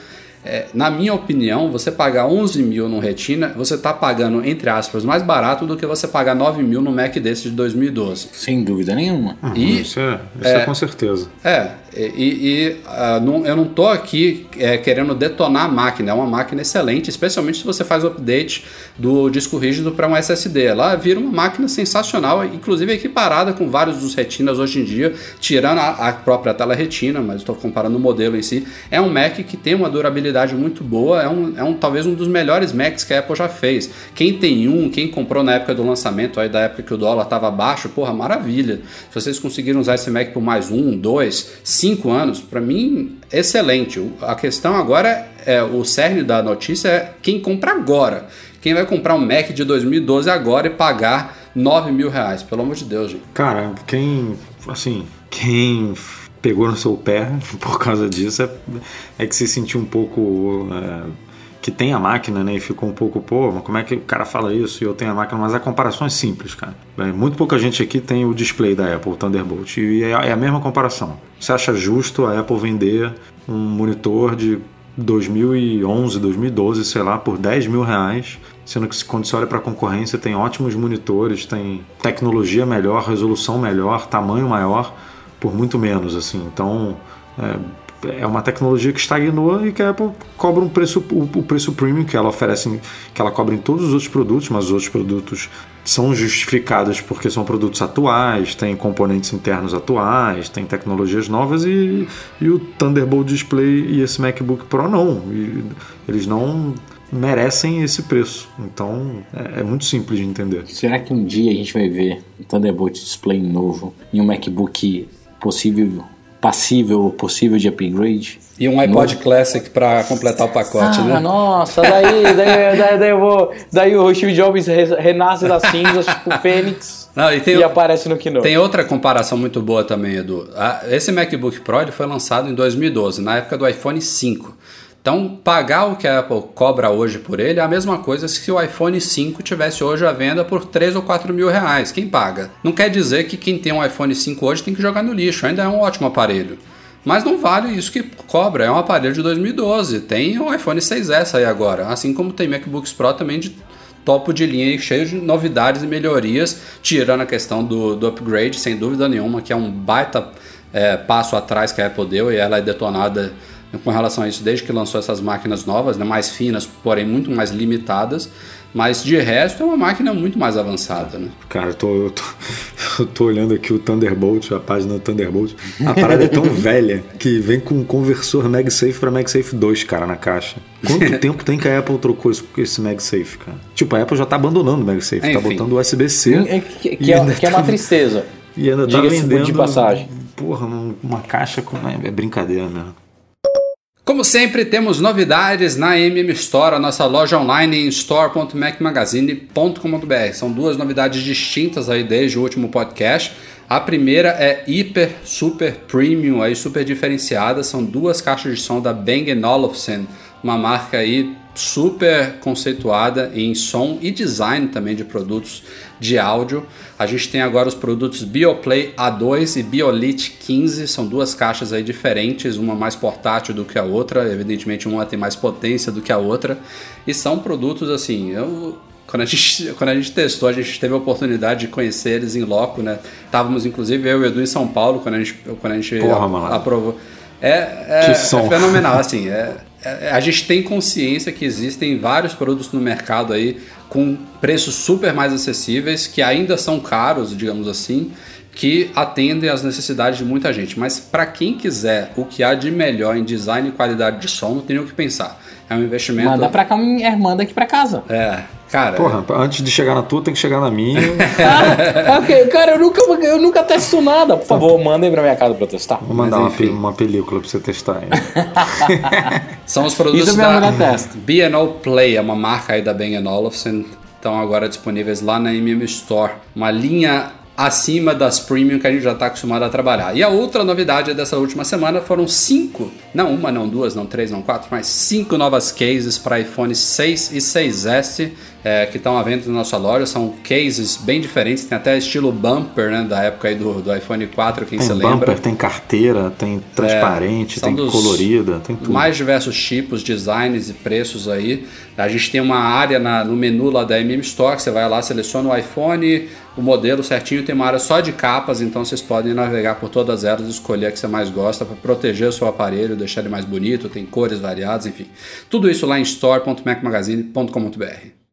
Speaker 1: é, na minha opinião, você pagar 11 mil no Retina, você está pagando, entre aspas, mais barato do que você pagar 9 mil no Mac desse de 2012.
Speaker 2: Sem dúvida nenhuma.
Speaker 3: Uhum, e, isso é, isso é, é com certeza.
Speaker 1: É, e, e uh, não, eu não estou aqui é, querendo detonar a máquina, é uma máquina excelente, especialmente se você faz o update do disco rígido para um SSD. Ela vira uma máquina sensacional, inclusive equiparada com vários dos retinas hoje em dia, tirando a, a própria tela retina, mas estou comparando o modelo em si. É um Mac que tem uma durabilidade muito boa, é, um, é um, talvez um dos melhores Macs que a Apple já fez. Quem tem um, quem comprou na época do lançamento, aí da época que o dólar estava baixo, porra, maravilha. Se vocês conseguiram usar esse Mac por mais um, dois, cinco cinco anos, para mim, excelente. A questão agora é o cerne da notícia é quem compra agora. Quem vai comprar um Mac de 2012 agora e pagar 9 mil reais, pelo amor de Deus, gente.
Speaker 3: Cara, quem, assim, quem pegou no seu pé [LAUGHS] por causa disso é, é que se sentiu um pouco é que tem a máquina, né? E ficou um pouco, pô, mas como é que o cara fala isso e eu tenho a máquina? Mas a comparação é simples, cara. É, muito pouca gente aqui tem o display da Apple, o Thunderbolt. E é, é a mesma comparação. Você acha justo a Apple vender um monitor de 2011, 2012, sei lá, por 10 mil reais, sendo que quando você olha para a concorrência tem ótimos monitores, tem tecnologia melhor, resolução melhor, tamanho maior, por muito menos, assim. Então, é, é uma tecnologia que estagnou e que a Apple cobra um preço, o, o, preço premium que ela oferece, que ela cobra em todos os outros produtos, mas os outros produtos são justificados porque são produtos atuais, têm componentes internos atuais, têm tecnologias novas e, e o Thunderbolt Display e esse MacBook Pro não. E eles não merecem esse preço. Então é, é, muito simples de entender.
Speaker 2: Será que um dia a gente vai ver um Thunderbolt Display novo em um MacBook possível passível ou possível de upgrade.
Speaker 1: E um iPod no... Classic para completar o pacote,
Speaker 2: ah,
Speaker 1: né?
Speaker 2: Nossa, daí, [LAUGHS] daí, daí, daí, eu vou, daí o Steve Jobs renasce das cinzas, tipo Fênix, Não, e, e aparece no Keynote.
Speaker 1: Tem outra comparação muito boa também, Edu. Esse MacBook Pro ele foi lançado em 2012, na época do iPhone 5. Então, pagar o que a Apple cobra hoje por ele é a mesma coisa se o iPhone 5 tivesse hoje à venda por 3 ou 4 mil reais. Quem paga? Não quer dizer que quem tem um iPhone 5 hoje tem que jogar no lixo, ainda é um ótimo aparelho. Mas não vale isso que cobra, é um aparelho de 2012. Tem o iPhone 6S aí agora, assim como tem MacBooks Pro também de topo de linha e cheio de novidades e melhorias, tirando a questão do, do upgrade, sem dúvida nenhuma, que é um baita é, passo atrás que a Apple deu e ela é detonada com relação a isso desde que lançou essas máquinas novas, né, mais finas, porém muito mais limitadas. Mas de resto é uma máquina muito mais avançada, né?
Speaker 3: Cara, eu tô, eu tô, [LAUGHS] eu tô olhando aqui o Thunderbolt, a página do Thunderbolt. A parada é tão [LAUGHS] velha que vem com um conversor MagSafe para MagSafe 2, cara, na caixa. Quanto [LAUGHS] tempo tem que a Apple trocou esse, esse MagSafe, cara? Tipo, a Apple já tá abandonando o MagSafe, tá Enfim. tá botando USB-C.
Speaker 2: É, que, que, é, que é uma tá, tristeza.
Speaker 3: E ainda tá vendendo.
Speaker 2: De passagem.
Speaker 3: Porra, uma caixa com. É brincadeira mesmo.
Speaker 1: Como sempre, temos novidades na MM Store, a nossa loja online em store.macmagazine.com.br. São duas novidades distintas aí desde o último podcast. A primeira é hiper, super premium, aí super diferenciada. São duas caixas de som da Bang Olufsen, uma marca aí super conceituada em som e design também de produtos de áudio. A gente tem agora os produtos BioPlay A2 e BioLite 15, são duas caixas aí diferentes, uma mais portátil do que a outra, evidentemente uma tem mais potência do que a outra, e são produtos assim, eu quando a, gente, [LAUGHS] quando a gente testou, a gente teve a oportunidade de conhecer eles em loco, né? Estávamos, inclusive, eu e o Edu em São Paulo, quando a gente, quando a gente
Speaker 3: Porra,
Speaker 1: aprovou. É, é, é, fenomenal, assim. É, é, a gente tem consciência que existem vários produtos no mercado aí com preços super mais acessíveis, que ainda são caros, digamos assim, que atendem às necessidades de muita gente. Mas para quem quiser o que há de melhor em design e qualidade de som, não tem o que pensar. É um investimento.
Speaker 2: Manda pra cá, manda aqui pra casa.
Speaker 1: É, Cara,
Speaker 3: Porra, antes de chegar na tua, tem que chegar na minha. [LAUGHS]
Speaker 2: ah, ok. Cara, eu nunca, eu nunca testo nada. Por favor, mandem pra minha casa pra eu testar.
Speaker 3: Vou mandar uma, uma, película pra você testar aí. [LAUGHS]
Speaker 1: São os produtos Isso da B&O Play, é uma marca aí da Bang Olufsen. Estão agora disponíveis lá na MM Store. Uma linha acima das premium que a gente já está acostumado a trabalhar. E a outra novidade dessa última semana foram cinco, não uma, não duas, não três, não quatro, mas cinco novas cases para iPhone 6 e 6S é, que estão à venda na nossa loja. São cases bem diferentes, tem até estilo bumper, né, da época aí do, do iPhone 4, quem
Speaker 3: tem
Speaker 1: se
Speaker 3: bumper,
Speaker 1: lembra.
Speaker 3: Tem carteira, tem transparente, é, tem colorida, tem tudo.
Speaker 1: Mais diversos tipos, designs e preços aí. A gente tem uma área na, no menu lá da MM Store, você vai lá, seleciona o iPhone, o modelo certinho, tem uma área só de capas, então vocês podem navegar por todas elas e escolher a que você mais gosta para proteger o seu aparelho, deixar ele mais bonito, tem cores variadas, enfim. Tudo isso lá em store.macmagazine.com.br.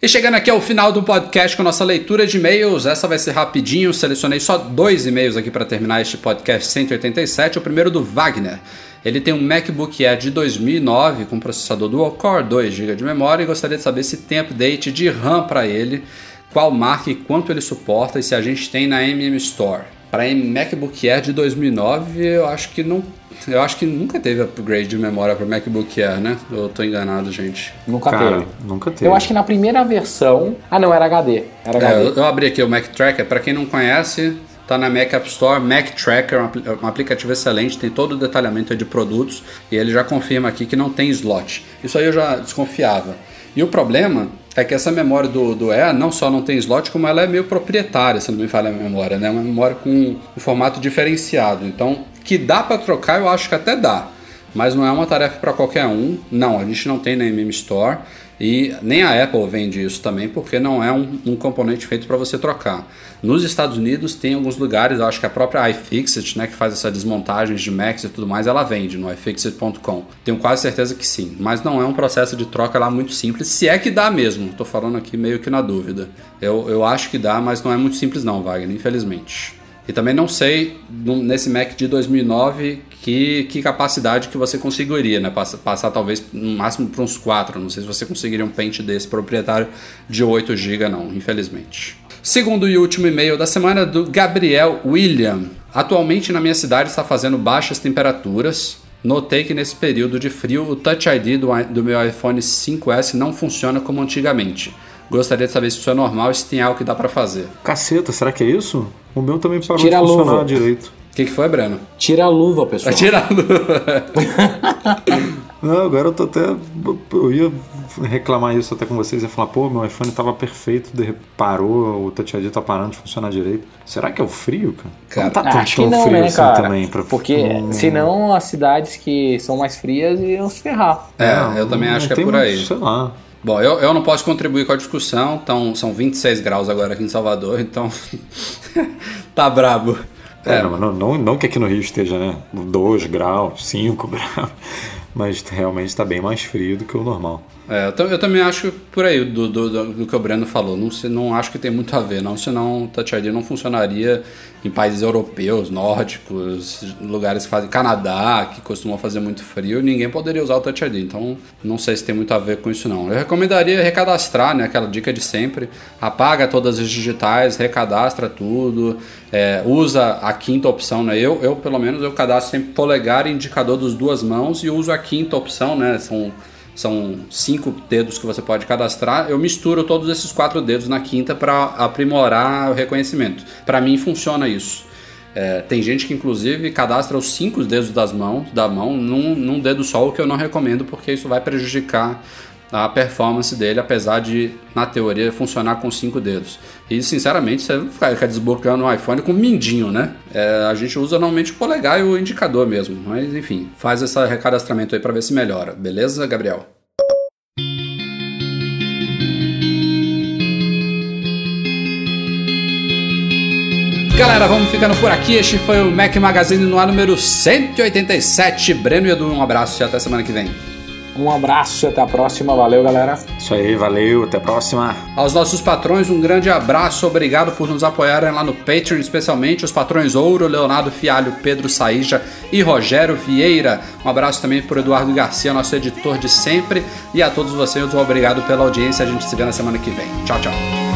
Speaker 1: E chegando aqui ao final do podcast com a nossa leitura de e-mails, essa vai ser rapidinho, selecionei só dois e-mails aqui para terminar este podcast 187, o primeiro do Wagner. Ele tem um MacBook Air de 2009 com processador Dual Core, 2 GB de memória e gostaria de saber se tem update de RAM para ele, qual marca e quanto ele suporta e se a gente tem na MM Store. Para MacBook Air de 2009, eu acho que não eu acho que nunca teve upgrade de memória para MacBook Air, né? Eu tô enganado, gente.
Speaker 2: Nunca
Speaker 3: Cara,
Speaker 2: teve.
Speaker 3: Nunca teve.
Speaker 2: Eu acho que na primeira versão. Ah, não, era HD. Era HD.
Speaker 1: É, eu, eu, abri aqui o Mac Tracker. Para quem não conhece, tá na Mac App Store. Mac Tracker, um aplicativo excelente, tem todo o detalhamento de produtos e ele já confirma aqui que não tem slot. Isso aí eu já desconfiava. E o problema é que essa memória do, do Air não só não tem slot, como ela é meio proprietária, se não me falha a memória, né? Uma memória com um formato diferenciado. Então, que dá para trocar, eu acho que até dá. Mas não é uma tarefa para qualquer um. Não, a gente não tem na MM Store. E nem a Apple vende isso também, porque não é um, um componente feito para você trocar. Nos Estados Unidos tem alguns lugares, eu acho que a própria iFixit, né, que faz essa desmontagem de Macs e tudo mais, ela vende no iFixit.com. Tenho quase certeza que sim, mas não é um processo de troca lá muito simples, se é que dá mesmo. Estou falando aqui meio que na dúvida. Eu, eu acho que dá, mas não é muito simples não, Wagner, infelizmente. E também não sei, nesse Mac de 2009, que, que capacidade que você conseguiria, né? Passar, passar talvez no máximo para uns 4. Não sei se você conseguiria um pente desse proprietário de 8 GB, não, infelizmente. Segundo e último e-mail da semana do Gabriel William. Atualmente na minha cidade está fazendo baixas temperaturas. Notei que nesse período de frio o Touch ID do, do meu iPhone 5S não funciona como antigamente. Gostaria de saber se isso é normal e se tem algo que dá para fazer.
Speaker 3: Caceta, será que é isso? O meu também parou
Speaker 2: Tira
Speaker 3: de
Speaker 2: funcionar
Speaker 3: direito.
Speaker 1: O que, que foi, Breno?
Speaker 2: Tira a luva, pessoal. [LAUGHS]
Speaker 1: Tira a luva. [LAUGHS]
Speaker 3: Não, agora eu tô até. Eu ia reclamar isso até com vocês e falar, pô, meu iPhone tava perfeito, de parou, o Touch ID tá parando de funcionar direito. Será que é o frio, cara?
Speaker 1: Cara,
Speaker 3: não tá
Speaker 2: Acho que
Speaker 3: tão
Speaker 2: não,
Speaker 3: frio
Speaker 2: né,
Speaker 3: assim
Speaker 2: cara?
Speaker 3: também. Pra...
Speaker 2: Porque
Speaker 3: Hum,
Speaker 2: senão as cidades que são mais frias iam se ferrar.
Speaker 1: É, eu também
Speaker 3: não
Speaker 1: acho que é por
Speaker 3: muito,
Speaker 1: aí.
Speaker 3: Sei lá.
Speaker 1: Bom, eu, eu não posso contribuir com a discussão, então são 26 graus agora aqui em Salvador, então [LAUGHS] tá brabo.
Speaker 3: É,
Speaker 1: É,
Speaker 3: não, não, não que aqui no Rio esteja, né? 2 graus, 5 [LAUGHS] graus. Mas realmente está bem mais frio do que o normal.
Speaker 1: É, eu, eu também acho por aí do, do, do- que o Breno falou. Não, não acho que tem muito a ver, não. Senão o Touch ID não funcionaria em países europeus, nórdicos, lugares que fazem. Canadá, que costumam fazer muito frio, ninguém poderia usar o Touch ID. Então não sei se tem muito a ver com isso, não. Eu recomendaria recadastrar, né? Aquela dica de sempre. Apaga todas as digitais, recadastra tudo. é, usa a quinta opção, né? Eu, eu, pelo menos, eu cadastro sempre polegar e indicador dos duas mãos e uso a quinta opção, né? São são cinco dedos que você pode cadastrar. Eu misturo todos esses quatro dedos na quinta para aprimorar o reconhecimento. Para mim funciona isso. É, tem gente que inclusive cadastra os cinco dedos das mãos, da mão num, num dedo só, o que eu não recomendo porque isso vai prejudicar a performance dele, apesar de, na teoria, funcionar com cinco dedos. E, sinceramente, você vai ficar desbloqueando o iPhone com mindinho, né? É, a gente usa normalmente o polegar e o indicador mesmo. Mas, enfim, faz esse recadastramento aí para ver se melhora. Beleza, Gabriel? Galera, vamos ficando por aqui. Este foi o Mac Magazine no ar número 187. Breno e Edu, um abraço e até semana que vem.
Speaker 2: Um abraço e até a próxima. Valeu, galera.
Speaker 3: Isso aí, valeu, até a próxima.
Speaker 1: Aos nossos patrões, um grande abraço, obrigado por nos apoiarem lá no Patreon, especialmente os patrões Ouro, Leonardo Fialho, Pedro Saíja e Rogério Vieira. Um abraço também por Eduardo Garcia, nosso editor de sempre, e a todos vocês, um obrigado pela audiência. A gente se vê na semana que vem. Tchau, tchau.